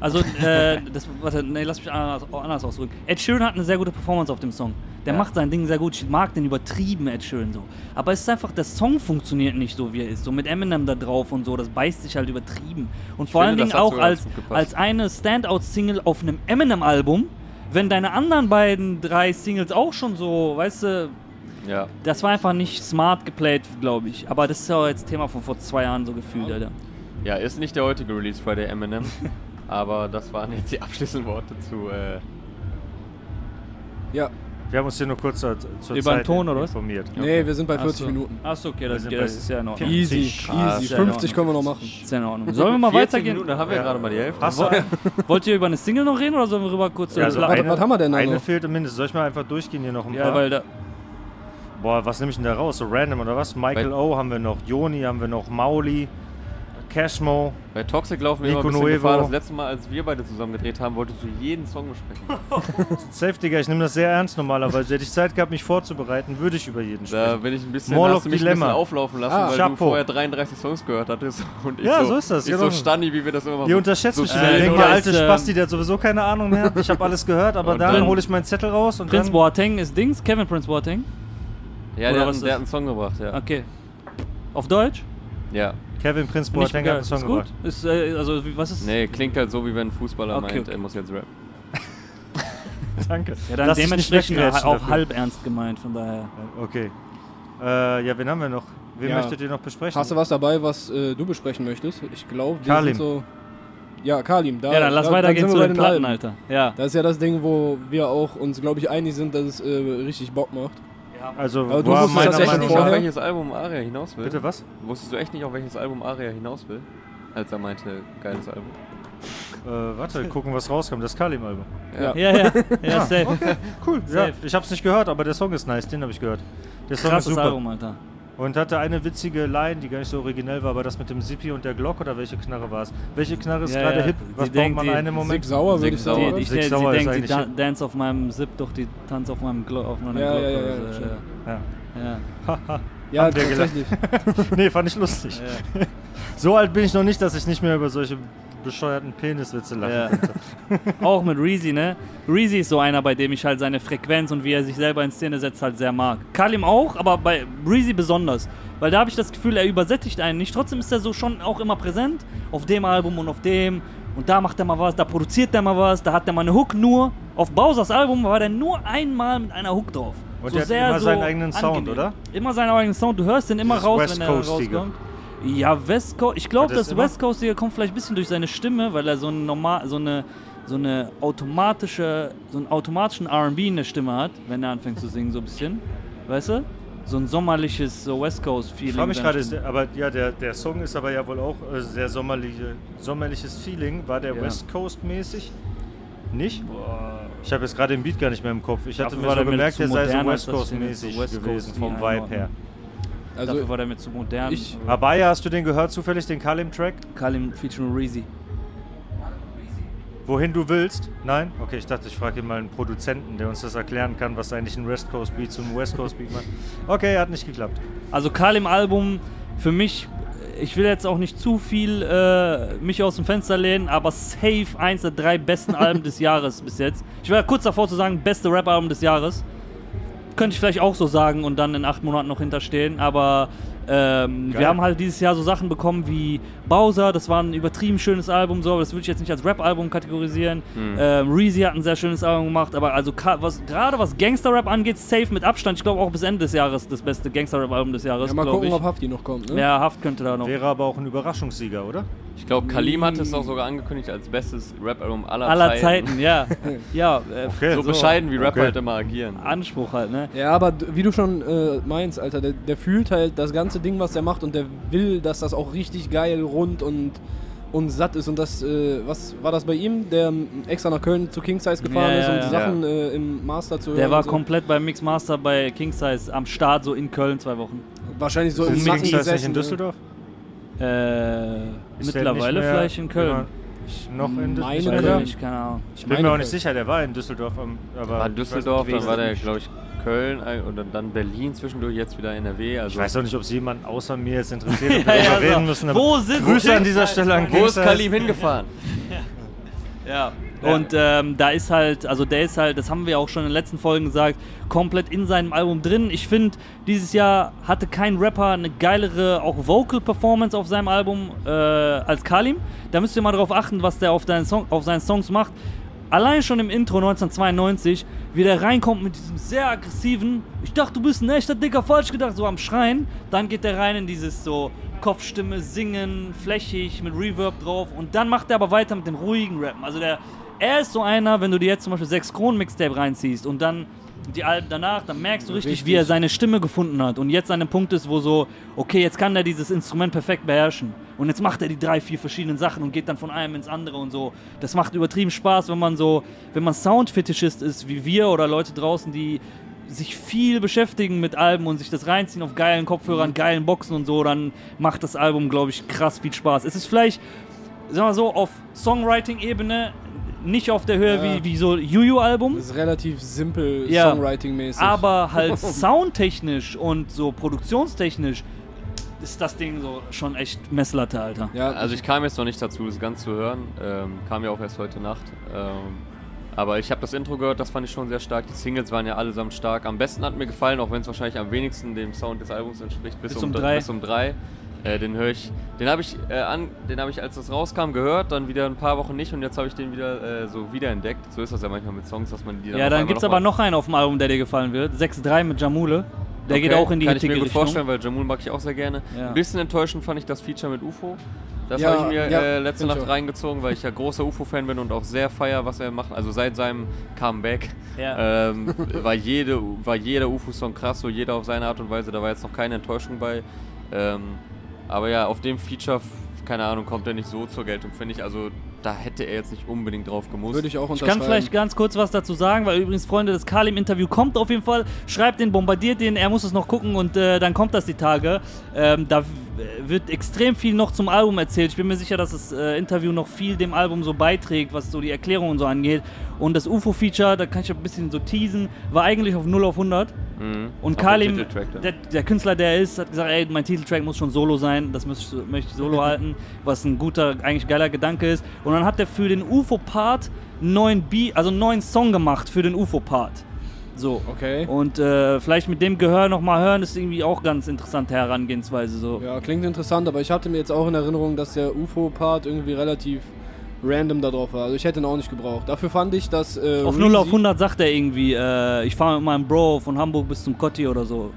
Also, äh, das, warte, nee, lass mich anders, anders ausdrücken. Ed Sheeran hat eine sehr gute Performance auf dem Song. Der Ja. macht sein Ding sehr gut. Ich mag den übertrieben, Ed Sheeran so. Aber es ist einfach, der Song funktioniert nicht so, wie er ist. So mit Eminem da drauf und so, das beißt sich halt übertrieben. Und vor finde, allen Dingen auch als, als eine Standout-Single auf einem Eminem-Album, wenn deine anderen beiden, drei Singles auch schon so, weißt du, Ja. das war einfach nicht smart geplayt, glaube ich. Aber das ist ja auch jetzt Thema von vor zwei Jahren so gefühlt, Alter. Ja, ist nicht der heutige Release Friday Eminem. aber das waren jetzt die abschließenden Worte zu. Äh, Ja, Wir haben uns hier nur kurz zur, zur Über den Zeit Ton, oder was? informiert. nee, wir sind bei Ach 40 so. Minuten. Achso, okay, das, das ist ja in Ordnung. Easy, Krass, easy. ja, in 50 können wir noch machen. Ist ja in Ordnung. Sollen wir mal 14 weitergehen? Minuten, dann haben wir Ja. gerade mal die Hälfte. Hast du? Wollt ihr über eine Single noch reden oder sollen wir rüber kurz Ja, also über warte, eine, was haben wir denn da Eine noch? fehlt mindestens. Soll ich mal einfach durchgehen hier noch ein Ja, paar? weil da. Boah, was nehme ich denn da raus? So random oder was? Michael Weil- O haben wir noch, Joni haben wir noch, Mauli, Cashmo. Bei Toxic laufen wir immer ein Nico bisschen Gefahr. Das letzte Mal, als wir beide zusammen gedreht haben, wolltest du jeden Song besprechen. Safe, Digga, ich nehme das sehr ernst normalerweise. Hätte ich Zeit gehabt, mich vorzubereiten, würde ich über jeden Da sprechen. bin ich ein bisschen, hast du mich ein bisschen Dilemma. auflaufen lassen, Ah, weil Chapeau. du vorher 33 Songs gehört hattest. Und ich Ja, so, so ist das, Ich ja, so. Stani, wie wir das immer Ihr unterschätzt so mich denkt, so der alte ähm, Spasti, der hat sowieso keine Ahnung mehr. Ich habe alles gehört, aber Und dann dann- hole ich meinen Zettel raus und Prince. Boateng ist Dings, Kevin Prince Boateng. Ja, Oder der, was hat, der hat einen Song gebracht, ja. Okay. Auf Deutsch? Ja. Kevin Prince Boateng hat einen. Song Ist gut? gebracht. Ist, äh, also, was ist? Nee, klingt halt so, wie wenn ein Fußballer Okay, meint, okay. er muss jetzt rappen. Danke. Ja, dann Lass dementsprechend auch dafür. halb ernst gemeint, von daher. Okay. Äh, ja, wen haben wir noch? Wen Ja. möchtet ihr noch besprechen? Hast du was dabei, was äh, du besprechen möchtest? Ich glaube, wir Kalim. sind so. Ja, Kalim. Da, Ja, dann lass da, weitergehen sind zu wir bei den den Platten, Alben. Alter. Ja. Das ist ja das Ding, wo wir auch uns, glaube ich, einig sind, dass es äh, richtig Bock macht. Also, Aber du war wusstest meiner Meinung nicht, auf welches Album Aria hinaus will? Bitte was? Wusstest du echt nicht, auf welches Album Aria hinaus will? Als er meinte, geiles Album. Äh, warte, gucken, was rauskommt. Das Kalim-Album. Ja. Ja, ja, ja, safe. Cool. Ja, Safe. ich hab's nicht gehört, aber der Song ist nice, den habe ich gehört. Der Song Krasses ist super. Album, Alter. Und hatte eine witzige Line, die gar nicht so originell war, aber das mit dem Zippi und der Glock oder welche Knarre war es? Welche Knarre ist Ja, gerade ja. hip? Was Sie braucht denkt, man die- einen Moment? Sig Sauer, würde Sig ich sagen. Sauer. Die, die, Six die, Sauer ist denkt, sie da hip. dance auf meinem Zip, doch die tanzt auf meinem Glock. Auf meiner Ja, Glock. ja, ja, oder ja. Ja. ja. Ja, tatsächlich. nee, fand ich lustig. Ja. So alt bin ich noch nicht, dass ich nicht mehr über solche bescheuerten Peniswitze lachen Ja. Auch mit Reezy, ne? Reezy ist so einer, bei dem ich halt seine Frequenz und wie er sich selber in Szene setzt, halt sehr mag. Kalim auch, aber bei Reezy besonders. Weil da habe ich das Gefühl, er übersättigt einen nicht. Trotzdem ist er so schon auch immer präsent. Auf dem Album und auf dem. Und da macht er mal was, da produziert er mal was, da hat er mal eine Hook nur. Auf Bowsers Album war der nur einmal mit einer Hook drauf. Und der hat immer seinen eigenen Sound, oder? Immer seinen eigenen Sound. Du hörst den immer Dieses raus, West wenn er Coastige. rauskommt. Ja, West Coast. Ich glaube, das? West Coastige kommt vielleicht ein bisschen durch seine Stimme, weil er so, ein normal, so eine so eine automatische, so einen automatischen R&B in der Stimme hat, wenn er anfängt zu singen, so ein bisschen. Weißt du? So ein sommerliches so West Coast Feeling. Ich frage mich gerade, aber ja, der, der Song ist aber ja wohl auch äh, sehr sommerliche, sommerliches Feeling. War der Ja. West Coast mäßig? Nicht? Ich habe jetzt gerade den Beat gar nicht mehr im Kopf. Ich hatte Dafür mir so gemerkt, der sei so West Coast mäßig Coast gewesen vom Vibe her. Also, Dafür war der mir zu modern. ich- Abaya, hast du den gehört zufällig, den Kalim-Track? Kalim featuring Reezy. Wohin du willst? Nein? Okay, ich dachte, ich frage mal einen Produzenten, der uns das erklären kann, was eigentlich ein West Coast Beat zum West Coast Beat macht. Okay, hat nicht geklappt. Also Kalim Album für mich, ich will jetzt auch nicht zu viel äh, mich aus dem Fenster lehnen, aber safe eins der drei besten Alben des Jahres bis jetzt. Ich wäre kurz davor zu sagen, beste Rap-Album des Jahres. Könnte ich vielleicht auch so sagen und dann in acht Monaten noch hinterstehen, aber ähm, wir haben halt dieses Jahr so Sachen bekommen wie Bowser, das war ein übertrieben schönes Album, so, aber das würde ich jetzt nicht als Rap-Album kategorisieren. Ähm, Reezy hat ein sehr schönes Album gemacht, aber also was, gerade was Gangster-Rap angeht, safe mit Abstand, ich glaube auch bis Ende des Jahres das beste Gangster-Rap-Album des Jahres. ja, mal gucken, ich. ob Hafti noch kommt. Ne? Ja, Haft könnte da noch. Wäre aber auch ein Überraschungssieger, oder? Ich glaube, Kalim hat es auch sogar angekündigt als bestes Rap-Album aller, Aller Zeiten, ja. ja, äh, Okay, So, bescheiden, wie Rapper Okay. halt immer agieren. Anspruch halt, ne? Ja, aber wie du schon äh, meinst, Alter, der, der fühlt halt das ganze Ding, was er macht und der will, dass das auch richtig geil, rund und, und satt ist. Und das, äh, was war das bei ihm, der ähm, extra nach Köln zu King Size gefahren Ja, ist, um ja, die ja. Sachen äh, im Master zu hören? Der war so. komplett beim Mix Master bei King Size am Start, so in Köln zwei Wochen. Wahrscheinlich so Ist im Nacken das nicht in ne? Düsseldorf? Äh, Ist mittlerweile vielleicht in Köln. noch in Meine Düsseldorf? Ich keine Ahnung. Ich bin mir meine auch nicht Köln. sicher, der war in Düsseldorf. am- Aber War Düsseldorf, dann war der, glaube ich, Köln äh, und dann Berlin zwischendurch, jetzt wieder NRW. Also Ich weiß auch nicht, ob es jemanden außer mir jetzt interessiert, ob Ja, wir ja, darüber so. reden müssen. aber Wo sind Grüße an dieser? Stelle an Wo ist. Kalim hingefahren? Und ähm, da ist halt, also der ist halt, das haben wir auch schon in den letzten Folgen gesagt, komplett in seinem Album drin. Ich finde, dieses Jahr hatte kein Rapper eine geilere, auch Vocal-Performance auf seinem Album äh, als Kalim. Da müsst ihr mal drauf achten, was der auf, Song, auf seinen Songs macht. Allein schon im Intro 1992, wie der reinkommt mit diesem sehr aggressiven, ich dachte, du bist ein echter Dicker, falsch gedacht, so am Schreien. Dann geht der rein in dieses so Kopfstimme, Singen, flächig, mit Reverb drauf. Und dann macht er aber weiter mit dem ruhigen Rappen. Also der, er ist so einer, wenn du dir jetzt zum Beispiel 6 Kronen Mixtape reinziehst und dann die Alben danach, dann merkst du richtig, Richtig. wie er seine Stimme gefunden hat. Und jetzt an dem Punkt ist, wo so, okay, jetzt kann er dieses Instrument perfekt beherrschen. Und jetzt macht er die drei, vier verschiedenen Sachen und geht dann von einem ins andere und so. Das macht übertrieben Spaß, wenn man so, wenn man Soundfetischist ist, wie wir oder Leute draußen, die sich viel beschäftigen mit Alben und sich das reinziehen auf geilen Kopfhörern, geilen Boxen und so, dann macht das Album, glaube ich, krass viel Spaß. Es ist vielleicht, sagen wir so, auf Songwriting-Ebene nicht auf der Höhe Ja. wie, wie so Juju-Album. Das ist relativ simpel Ja. Songwriting-mäßig. Aber halt soundtechnisch und so produktionstechnisch ist das Ding so schon echt Messlatte, Alter. ja, Also ich kam jetzt noch nicht dazu, das ganz zu hören. Ähm, kam ja auch erst heute Nacht. Ähm, aber ich habe das Intro gehört, das fand ich schon sehr stark. Die Singles waren ja allesamt stark. Am besten hat mir gefallen, auch wenn es wahrscheinlich am wenigsten dem Sound des Albums entspricht, bis, Bis um, um dr- drei. Bis um drei. Äh, den höre ich, den habe ich, äh, an, den habe ich, als das rauskam, gehört, dann wieder ein paar Wochen nicht und jetzt habe ich den wieder äh, so wiederentdeckt. So ist das ja manchmal mit Songs, dass man die dann Ja, dann gibt's noch aber noch einen auf dem Album, der dir gefallen wird. 6-3 mit Jamule. Der Okay, geht auch in die Kann ich mir gut Richtung. vorstellen, weil Jamul mag ich auch sehr gerne. Ja. Ein bisschen enttäuschend fand ich das Feature mit UFO. Das Ja, habe ich mir ja, äh, letzte Nacht reingezogen, weil ich ja großer UFO-Fan bin und auch sehr feier, was er macht. Also seit seinem Comeback Ja. ähm, war, jede, war jeder UFO-Song krass, so jeder auf seine Art und Weise. Da war jetzt noch keine Enttäuschung bei. Ähm, aber ja, auf dem Feature, keine Ahnung, kommt er nicht so zur Geltung, finde ich. Also da hätte er jetzt nicht unbedingt drauf gemusst. würde ich auch Ich unterschreiben. kann vielleicht ganz kurz was dazu sagen, weil übrigens, Freunde, das Kalim-Interview kommt auf jeden Fall. Schreibt den, bombardiert den, er muss es noch gucken und äh, dann kommt das die Tage. Ähm, da wird extrem viel noch zum Album erzählt. Ich bin mir sicher, dass das äh, Interview noch viel dem Album so beiträgt, was so die Erklärung und so angeht. Und das UFO-Feature, da kann ich ein bisschen so teasen, war eigentlich auf 0 auf 100. Mhm. Und Auf Kalim, der, der Künstler, der er ist, hat gesagt, ey, mein Titeltrack muss schon solo sein, das möchte ich, möchte ich solo halten, was ein guter, eigentlich geiler Gedanke ist. Und dann hat er für den UFO-Part einen neuen Beat, also einen neuen Song gemacht für den UFO-Part. So. Okay. Und äh, vielleicht mit dem Gehör nochmal hören, ist irgendwie auch ganz interessante Herangehensweise. So. Ja, klingt interessant, aber ich hatte mir jetzt auch in Erinnerung, dass der UFO-Part irgendwie relativ random da drauf war. Also ich hätte ihn auch nicht gebraucht. Dafür fand ich, dass. Äh, Auf 0 auf Reezy- 100 sagt er irgendwie, äh, ich fahre mit meinem Bro von Hamburg bis zum Kotti oder so.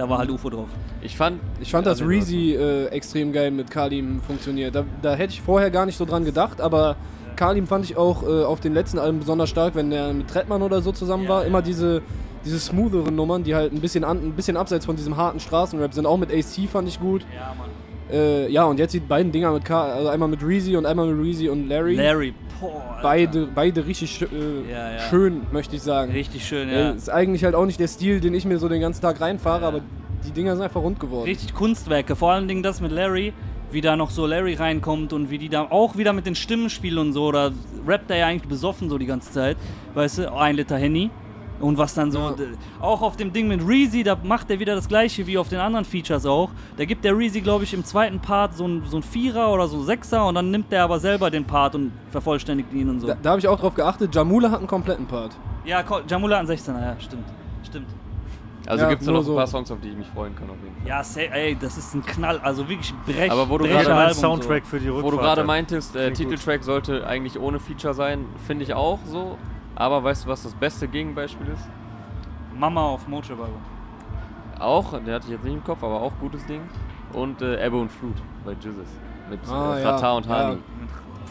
Da war halt UFO drauf. Ich fand, Ich fand, Ja, nee, Reezy äh, extrem geil mit Kalim funktioniert. Da, da hätte ich vorher gar nicht so dran gedacht, aber Kalim fand ich auch äh, auf den letzten Alben besonders stark, wenn der mit Trettmann oder so zusammen war. Immer diese, diese smootheren Nummern, die halt ein bisschen, an, ein bisschen abseits von diesem harten Straßenrap sind. Auch mit AC fand ich gut. Ja, Mann. Äh, ja, und jetzt die beiden Dinger mit Ka also einmal mit Reezy und einmal mit Reezy und Larry. Larry, boah. Alter. Beide, beide richtig äh, Ja, ja. schön, möchte ich sagen. Richtig schön, Äh, ja. Ist eigentlich halt auch nicht der Stil, den ich mir so den ganzen Tag reinfahre, aber die Dinger sind einfach rund geworden. Richtig Kunstwerke. Vor allen Dingen das mit Larry, wie da noch so Larry reinkommt und wie die da auch wieder mit den Stimmen spielen und so. Da rappt er ja eigentlich besoffen so die ganze Zeit. Weißt du, ein Liter Henny. Und was dann so, Ja. auch auf dem Ding mit Reezy, da macht er wieder das gleiche wie auf den anderen Features auch. Da gibt der Reezy, glaube ich, im zweiten Part so ein, so ein Vierer oder so ein Sechser und dann nimmt er aber selber den Part und vervollständigt ihn und so. Da, da habe ich auch drauf geachtet, Jamula hat einen kompletten Part. ja, Jamula hat einen 16er, ja, stimmt. Stimmt. also Ja, gibt es noch ein so. paar Songs, auf die ich mich freuen kann auf jeden Fall. Ja, say, ey, das ist ein Knall, also wirklich brech. Aber wo du gerade Album so. Soundtrack für die Rückfahrt. Wo du gerade meintest, äh. Titeltrack sollte eigentlich ohne Feature sein, finde ich auch so. Aber weißt du, was das beste Gegenbeispiel ist? Mama auf Album. Auch, der hatte ich jetzt nicht im Kopf, aber auch gutes Ding. Und äh, Ebbe und Flut bei Jizzes. Mit Ah, äh, ja, Rata und Hani. ja.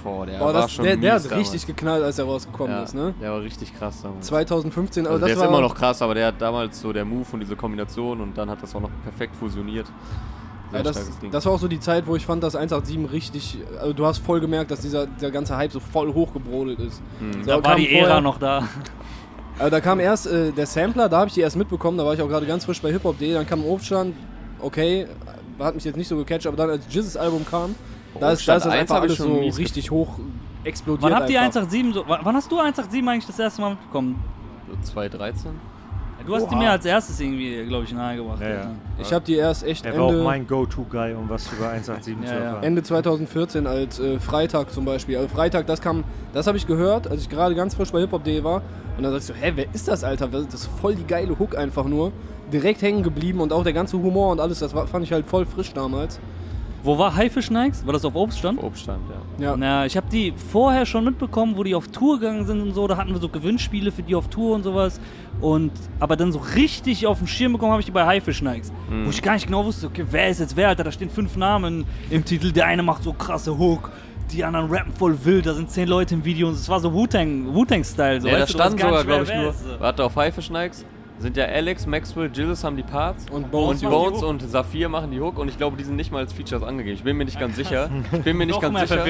Boah, der Boah, war das, schon der, der hat damals. richtig geknallt, als er rausgekommen ja, ist, ne? Der war richtig krass damals. 2015, also, also der das ist war immer noch krass, aber der hat damals so der Move und diese Kombination und dann hat das auch noch perfekt fusioniert. Ja, das, das war auch so die Zeit, wo ich fand, dass 187 richtig. Also du hast voll gemerkt, dass dieser, dieser ganze Hype so voll hochgebrodelt ist. Mhm. So, Da war die vorher- Ära noch da. Also da kam erst äh, der Sampler, da habe ich die erst mitbekommen, da war ich auch gerade ganz frisch bei hiphop.de, dann kam Obststand, okay, hat mich jetzt nicht so gecatcht, aber dann als Jizzes Album kam, da ist, da ist das Obststand 1 einfach alles so richtig hoch explodiert. Wann habt ihr einfach. 187 so, wann wann hast du 187 eigentlich das erste Mal mitbekommen? So 2013? Du hast die Oha. mir als erstes irgendwie, glaube ich, nahegebracht. Ja, ja. Ich habe die erst echt Er war auch Ende, mein Go-To-Guy, um was über 187 zu Ja, ja. erfahren. Ende 2014 als äh, Freitag zum Beispiel. Also Freitag, das kam, das habe ich gehört, als ich gerade ganz frisch bei hiphop.de war. Und dann sagst du, hä, wer ist das, Alter? Das ist voll die geile Hook einfach nur. Direkt hängen geblieben und auch der ganze Humor und alles, das war, fand ich halt voll frisch damals. Wo war Haifisch Nikes? War das auf Obststand? Obststand, ja. Ja. Na, ich habe die vorher schon mitbekommen, wo die auf Tour gegangen sind und so. Da hatten wir so Gewinnspiele für die auf Tour und sowas. Und aber dann so richtig auf dem Schirm bekommen habe ich die bei Haifisch Nikes. Mhm. Wo ich gar nicht genau wusste, okay, wer ist jetzt wer, Alter? Da stehen fünf Namen im Titel. Der eine macht so krasse Hook. Die anderen rappen voll wild, da sind zehn Leute im Video und es war so Wu-Tang, Wu-Tang-Style. So, ja, da stand gar sogar, glaube ich, nur. Warte, auf Haifisch Nikes sind ja Alex, Maxwell, Gilles haben die Parts. Und Bones und, Bones und Saphir machen die Hook und ich glaube, die sind nicht mal als Features angegeben. Ich bin mir nicht ganz sicher. Ich bin mir nicht ganz sicher.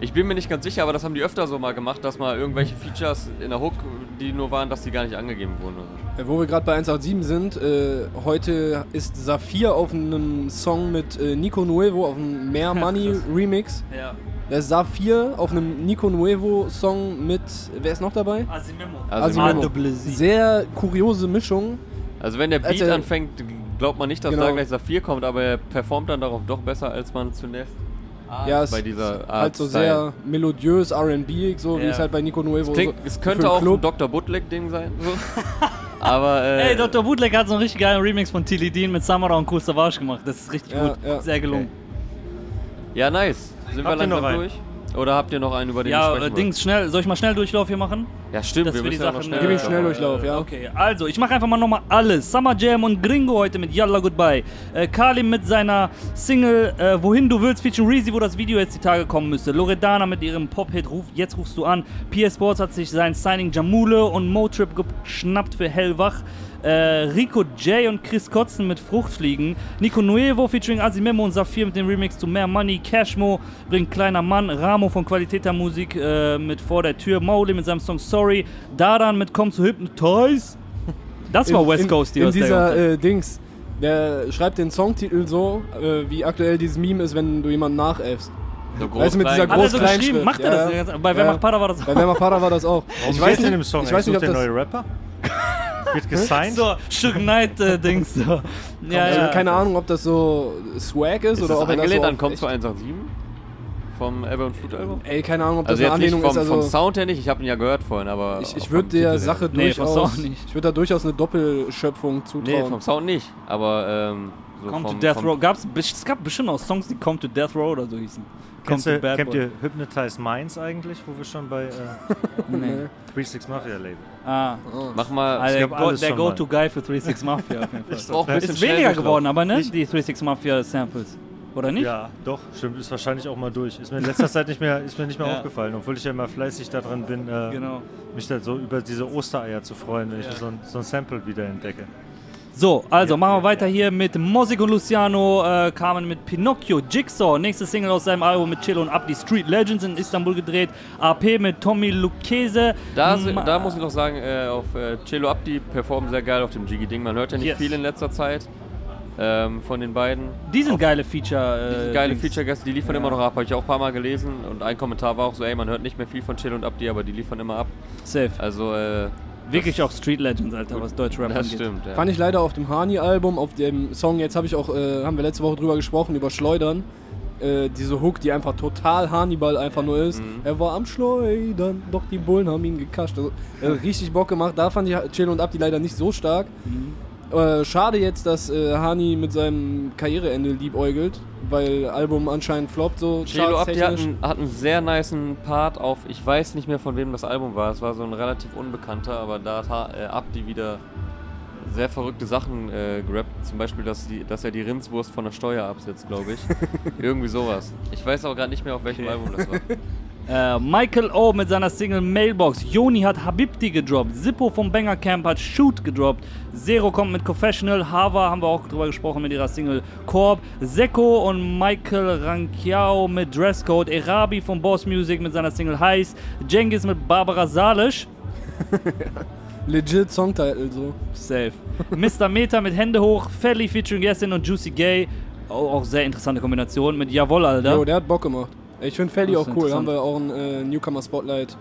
Ich bin mir nicht ganz sicher, aber das haben die öfter so mal gemacht, dass mal irgendwelche Features in der Hook die nur waren, dass die gar nicht angegeben wurden. oder so. Äh, Wo wir gerade bei 187 sind, äh, heute ist Saphir auf einem Song mit äh, Nico Nuevo auf einem Mehr Money Remix. Ja. Der ist Saphir auf einem Nico Nuevo Song mit, wer ist noch dabei? Asimemo. Also, Asimemo. Sehr kuriose Mischung. also wenn der Beat Also- anfängt, glaubt man nicht, dass Genau. da gleich Saphir kommt, aber er performt dann darauf doch besser, als man zunächst ahnt Ja, es bei dieser Art halt so Style. sehr melodiös, R&B, so wie Ja. es halt bei Nico Nuevo Klingt, so es könnte auch ein. Dr. Bootleg-Ding sein. So. aber äh, Ey, Dr. Bootleg hat so einen richtig geilen Remix von Tilly Dean mit Samara und Cool Savage gemacht. Das ist richtig Ja, gut. ja. Sehr gelungen. Ja, nice. Sind Habt wir ihr noch langsam einen? durch? Oder habt ihr noch einen, über den Ja, äh, sprechen Dings, schnell. Soll ich mal schnell Durchlauf hier machen? Ja, stimmt. dass wir wir die müssen ja noch Sachen, schnell Gib ihm durchlaufen. Schnelldurchlauf, ja. Okay, also ich mache einfach mal nochmal alles. Summer Jam und Gringo heute mit Yalla Goodbye. Äh, Kalim mit seiner Single äh, Wohin du willst, featuring Reezy, wo das Video jetzt die Tage kommen müsste. Loredana mit ihrem Pop-Hit Ruf, Jetzt rufst du an. PS Sports hat sich sein Signing Jamule und Motrip geschnappt für Hellwach. Äh, Rico J und Chris Kotzen mit Fruchtfliegen. Nico Nuevo featuring Asimemo und Saphir mit dem Remix zu Mehr Money. Cashmo bringt Kleiner Mann. Ramo von Qualität der Musik äh, mit Vor der Tür. Mauli mit seinem Song Sorry. Dadan mit Komm zu Hypnotize. Das war In- West in, Coast, die In der dieser äh, Dings, der schreibt den Songtitel so, äh, wie aktuell dieses Meme ist, wenn du jemanden nachäffst. So groß, Weißt du, mit dieser Hat er so Groß-Kleinschrift, geschrieben? Macht er ja. das? jetzt? Bei Wer Ja. macht Pada war das Bei Wemmer Para war das auch. Warum ich weiß nicht, in dem Song? ich weiß nicht, ob der das, neue Rapper? Wird gesigned? so Suge Knight äh, Dings. So. Ja, also ja. keine Ahnung, ob das so Swag ist, ist oder ob er das angelehnt so an auf Komm echt- zu 187? Vom Ebbe und Flut Album? Ey, keine Ahnung, ob das Also eine Anlehnung vom, ist. vom Also Sound her nicht, ich habe ihn ja gehört vorhin, aber... ich, ich vom würde der Titel her. Sache Nee, vom durchaus, Sound nicht. ich würde da durchaus eine Doppelschöpfung zutrauen. Nee, vom Sound nicht, aber ähm, so Come to vom, Death vom, Row. Gab's, es gab bestimmt auch Songs, die Come to Death Row oder so hießen. Come Kennst to du, kennt ihr Hypnotize Minds eigentlich, wo wir schon bei äh, Nee. 36 Mafia labeln? Ah. Mach mal... Also der Go- der. Go-To-Guy für 36 Mafia auf jeden Fall. Brauch ein bisschen Ist weniger geworden, aber ne? Ich- Die 36 Mafia Samples. Oder nicht? Ja, doch, stimmt, ist wahrscheinlich auch mal durch. Ist mir in letzter Zeit nicht mehr, ist mir nicht mehr Ja. aufgefallen, obwohl ich ja immer fleißig daran bin, äh, Genau. mich da so über diese Ostereier zu freuen, wenn ich so ein, so ein Sample wieder entdecke. So, also machen wir weiter hier mit Mosik und Luciano, äh, kamen mit Pinocchio, Jigsaw, nächste Single aus seinem Album mit Chilo und Abdi, Street Legends in Istanbul gedreht, AP mit Tommy Lucchese. Da, da muss ich noch sagen, äh, auf äh, Cello Abdi performen sehr geil auf dem Jiggy-Ding. Man hört ja nicht Yes. viel in letzter Zeit ähm, von den beiden. Die sind Auf- geile Feature. Äh, Geile Dings. Feature-Gäste, die liefern Ja. immer noch ab, habe ich auch ein paar Mal gelesen. Und ein Kommentar war auch so, ey, man hört nicht mehr viel von Chill und Abdi, aber die liefern immer ab. Safe. Also, äh, Wirklich auch Street Legends, Alter, was Deutschrap das angeht. stimmt. Ja. Fand ich leider auf dem Hani-Album, auf dem Song, jetzt habe ich auch, äh, haben wir letzte Woche drüber gesprochen, über Schleudern. Äh, diese Hook, die einfach total Hannibal einfach nur ist. Mhm. Er war am Schleudern, doch die Bullen haben ihn gekascht. Also, äh, richtig Bock gemacht. Da fand ich Chill und Abdi leider nicht so stark. Mhm. Äh, schade jetzt, dass äh, Hani mit seinem Karriereende liebäugelt, weil Album anscheinend floppt so Chelo Abdi hat einen, hat einen sehr niceen Part auf, ich weiß nicht mehr von wem das Album war, es war so ein relativ unbekannter, aber da hat Ha- äh, Abdi wieder sehr verrückte Sachen äh, gerappt. Zum Beispiel, dass, die, dass er die Rindswurst von der Steuer absetzt, glaube ich. Irgendwie sowas. Ich weiß auch gerade nicht mehr, auf welchem. Album das war. Äh, Michael O mit seiner Single Mailbox. Joni hat Habibti gedroppt. Zippo vom Banger Camp hat Shoot gedroppt. Zero kommt mit Confessional. Hava haben wir auch drüber gesprochen mit ihrer Single Korb. Seko und Michael Rankiao mit Dresscode. Erabi von Boss Music mit seiner Single Heiß. Jengis mit Barbara Salisch. Legit Songtitle so. Safe. Mr. Meta mit Hände hoch. Felly featuring Yesin und Juicy Gay. Auch, auch sehr interessante Kombination mit Jawoll, Alter. Jo, der hat Bock gemacht. Ich finde Felly Das auch cool. Haben wir auch ein äh, Newcomer Spotlight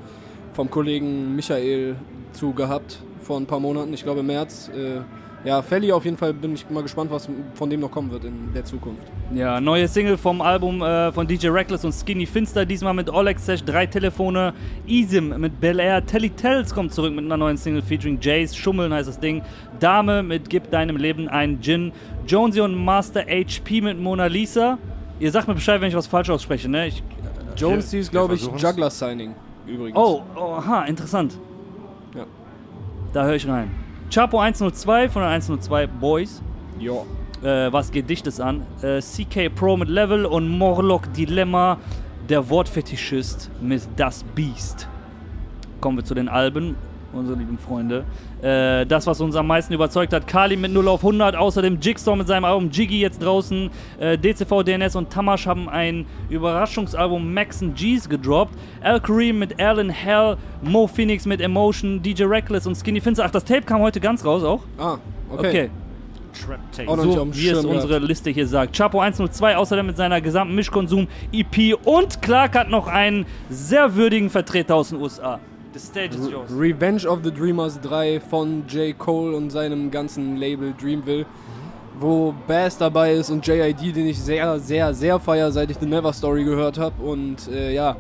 vom Kollegen Michael zu gehabt vor ein paar Monaten, ich glaube im März. Äh, ja, Felly auf jeden Fall bin ich mal gespannt, was von dem noch kommen wird in der Zukunft. Ja, neue Single vom Album äh, von DJ Reckless und Skinny Finster, diesmal mit Oleg Sesh, drei Telefone, Isim mit Bel Air, Telly Tells kommt zurück mit einer neuen Single featuring Jace, Schummeln heißt das Ding, Dame mit Gib deinem Leben einen Gin, Jonesy und Master HP mit Mona Lisa. Ihr sagt mir Bescheid, wenn ich was falsch ausspreche, ne? Ich, Jones, die ist, glaube ich. Juggler Signing übrigens. oh, oh, aha, interessant. Ja. Da höre ich rein. Chapo 102 von den 102 Boys. Ja. äh, was geht dich das an? Äh, CK Pro mit Level und Morlock Dilemma, der Wortfetischist mit Das Beast. Kommen wir zu den Alben. Unsere lieben Freunde. Äh, das, was uns am meisten überzeugt hat, Kali mit 0 auf 100, außerdem Jigsaw mit seinem Album Jiggy jetzt draußen, äh, DCV, DNS und Tamash haben ein Überraschungsalbum Max and G's gedroppt, Al Kareem mit Alan Hell, Mo Phoenix mit Emotion, DJ Reckless und Skinny Finster. Ach, das Tape kam heute ganz raus auch? Ah, okay. Okay. Trap Tape. So wie es unsere Liste hier sagt. Chapo 102 außerdem mit seiner gesamten Mischkonsum EP und Clark hat noch einen sehr würdigen Vertreter aus den USA. The stage is yours. Revenge of the Dreamers 3 von J. Cole und seinem ganzen Label Dreamville, wo Bass dabei ist und JID, den ich sehr, sehr, sehr feier, seit ich The Never Story gehört habe. Und äh, ja,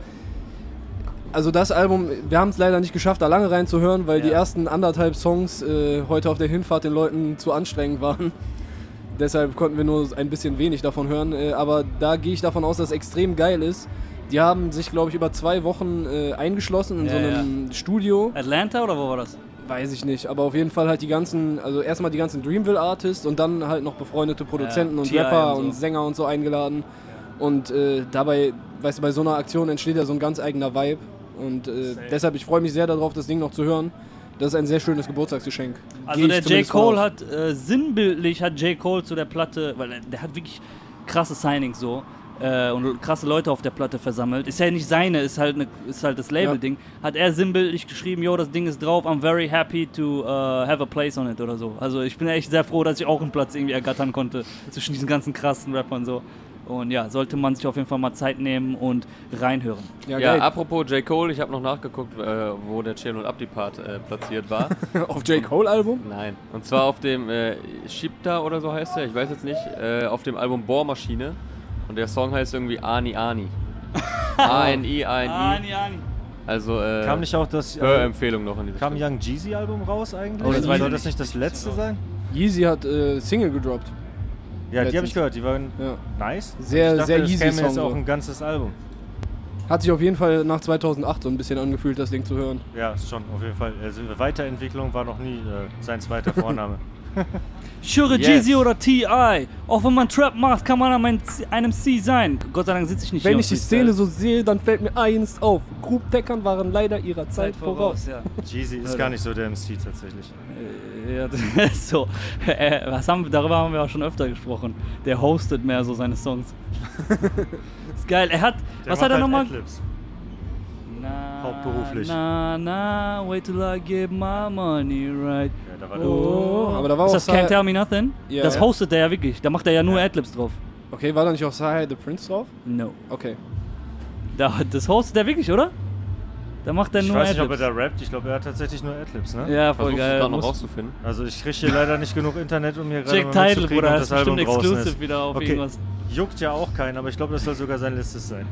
also das Album, wir haben es leider nicht geschafft, da lange reinzuhören, weil die Ja. ersten anderthalb Songs äh, heute auf der Hinfahrt den Leuten zu anstrengend waren. Deshalb konnten wir nur ein bisschen wenig davon hören. Äh, aber da gehe ich davon aus, dass es extrem geil ist. Die haben sich, glaube ich, über zwei Wochen äh, eingeschlossen in Ja, so einem Studio. Atlanta oder wo war das? Weiß ich nicht, aber auf jeden Fall halt die ganzen, also erstmal die ganzen Dreamville Artists und dann halt noch befreundete Produzenten Ja, und T.I. Rapper und so. und Sänger und so eingeladen. Und äh, dabei, weißt du, bei so einer Aktion entsteht ja so ein ganz eigener Vibe. Und äh, deshalb, ich freue mich sehr darauf, das Ding noch zu hören. Das ist ein sehr schönes Geburtstagsgeschenk. Also Geh der J. Cole von aus. hat äh, sinnbildlich hat J. Cole zu der Platte, weil er- der hat wirklich krasse Signings so äh, und krasse Leute auf der Platte versammelt. Ist ja nicht seine, ist halt, ne, ist halt das Label-Ding. Hat er sinnbildlich geschrieben, yo, das Ding ist drauf, I'm very happy to uh, have a place on it oder so. Also ich bin echt sehr froh, dass ich auch einen Platz irgendwie ergattern konnte zwischen diesen ganzen krassen Rappern so. Und ja, sollte man sich auf jeden Fall mal Zeit nehmen und reinhören. Ja, Ja, geil. apropos J. Cole, ich habe noch nachgeguckt, äh, wo der Chill und Abdi Part äh, platziert war. auf J. Cole Album? Nein. Und zwar auf dem äh, Shipta oder so heißt der, ich weiß jetzt nicht, äh, auf dem Album Bohrmaschine. Und der Song heißt irgendwie Ani Ani. A-N-I, A-N-I. Ani. Also, äh, Kam nicht auch das. Äh, Hörempfehlung noch in diese kam. Young Jeezy Album raus eigentlich? Oh, das Soll das nicht das letzte sein? Yeezy hat äh, Single gedroppt. Ja, die habe ich gehört. Die waren Ja. nice. Sehr, dachte, sehr käme Song jetzt auch ein ganzes Album. Hat sich auf jeden Fall nach 2008 so ein bisschen angefühlt, das Ding zu hören. Ja, ist schon, auf jeden Fall. Also Weiterentwicklung war noch nie äh, sein zweiter Vorname. Shure Yes. Jeezy oder T.I. Auch wenn man Trap macht, kann man an einem C sein. Gott sei Dank sitze ich nicht hier Wenn ich die. Szene so sehe, dann fällt mir eins auf. Group Deckern waren leider ihrer Zeit, voraus. ja. Jeezy ist gar nicht so der MC tatsächlich. Äh, ja, das ist so. Äh, was haben, darüber haben wir auch schon öfter gesprochen. Der hostet mehr so seine Songs. ist geil. Er hat. Der was macht hat er halt nochmal? Hauptberuflich. Na, na, wait till I get my money right. Ja, da war Oh. Aber da war ist auch das Can't Tell Me Nothing? Ja. das hostet er ja wirklich. Da macht er ja nur Ja. Adlibs drauf. Okay, war da nicht auch Sahai the Prince drauf? No. Okay. Da, das hostet er wirklich, oder? Da macht er Ich nur weiß nicht, ob er da rappt. Ich glaube, er hat tatsächlich nur Adlibs, ne? Ja, voll Versuchst du geil. da noch rauszufinden. Also ich kriege hier leider nicht genug Internet, um hier gerade Check mal Title, Bruder. Das ist das Album bestimmt exclusive ist. wieder auf Okay. irgendwas. Juckt ja auch keinen, aber ich glaube, das soll sogar sein letztes sein.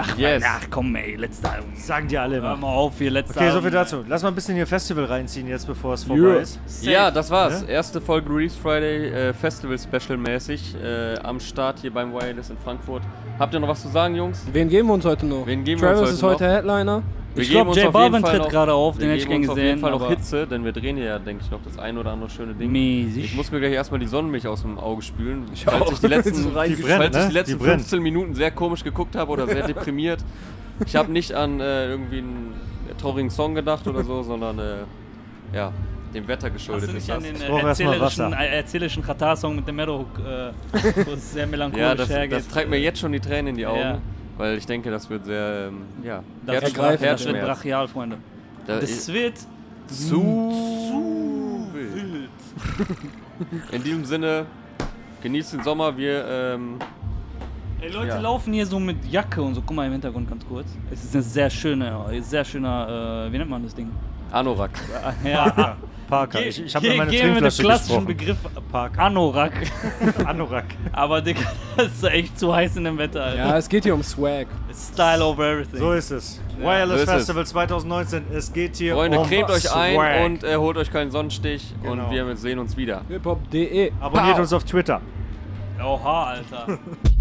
Ach, Yes. ach komm, ey, letztes Album. Sagen die alle Hör immer. mal auf hier, letztes Okay, Album. so viel dazu. Lass mal ein bisschen hier Festival reinziehen jetzt, bevor es vorbei Ja. ist. Safe. Ja, das war's. Ne? Erste Folge Release Friday äh, Festival Special mäßig äh, am Start hier beim Wireless in Frankfurt. Habt ihr noch was zu sagen, Jungs? Wen geben wir uns heute noch? Wen geben wir Travis uns ist heute heute Headliner. Wir Ich glaube, uns J auf jeden Balvin tritt noch- gerade auf, den hätte ich gern uns auf jeden gesehen. Fall noch Hitze, denn wir drehen hier ja, denke ich, noch das ein oder andere schöne Ding. Mäßig. Ich muss mir gleich erstmal die Sonnenmilch aus dem Auge spülen. Ich falls auch. ich die letzten, Die falls brennt, ich ne? die letzten Die brennt. 15 Minuten sehr komisch geguckt habe oder sehr deprimiert. Ich habe nicht an äh, irgendwie einen traurigen Song gedacht oder so, sondern äh, ja, dem Wetter Hast geschuldet du ist nicht an das. den Ich äh, erzählerischen, äh, erzählerischen Qatar-Song mit dem Meadowhook, äh, wo es sehr melancholisch Ja, das, hergeht? das treibt mir jetzt schon die Tränen in die Augen, Ja. Weil ich denke, das wird sehr, ähm, ja, das wird, Herz- brach, das wird Herzschmerz. brachial, Freunde. Da Das wird zu wild. In diesem Sinne, genießt den Sommer. Wir, ähm, Ey, Leute Ja. laufen hier so mit Jacke und so. Guck mal im Hintergrund ganz kurz. Es ist ein sehr schöner, sehr schöner, äh, wie nennt man das Ding? Anorak. Ja, Parker. Ich, ich habe meine geh mit dem klassischen gesprochen. Begriff Parker. Anorak. Anorak. Aber Digga, das ist echt zu heiß in dem Wetter, Alter. Ja, es geht hier um Swag. Style over everything. So ist es. Wireless es. Festival 2019. Es geht hier Freunde, um cremt euch ein und äh, holt euch keinen Sonnenstich Genau. und wir sehen uns wieder. hiphop.de. abonniert Pow. uns auf Twitter. Oha, Alter.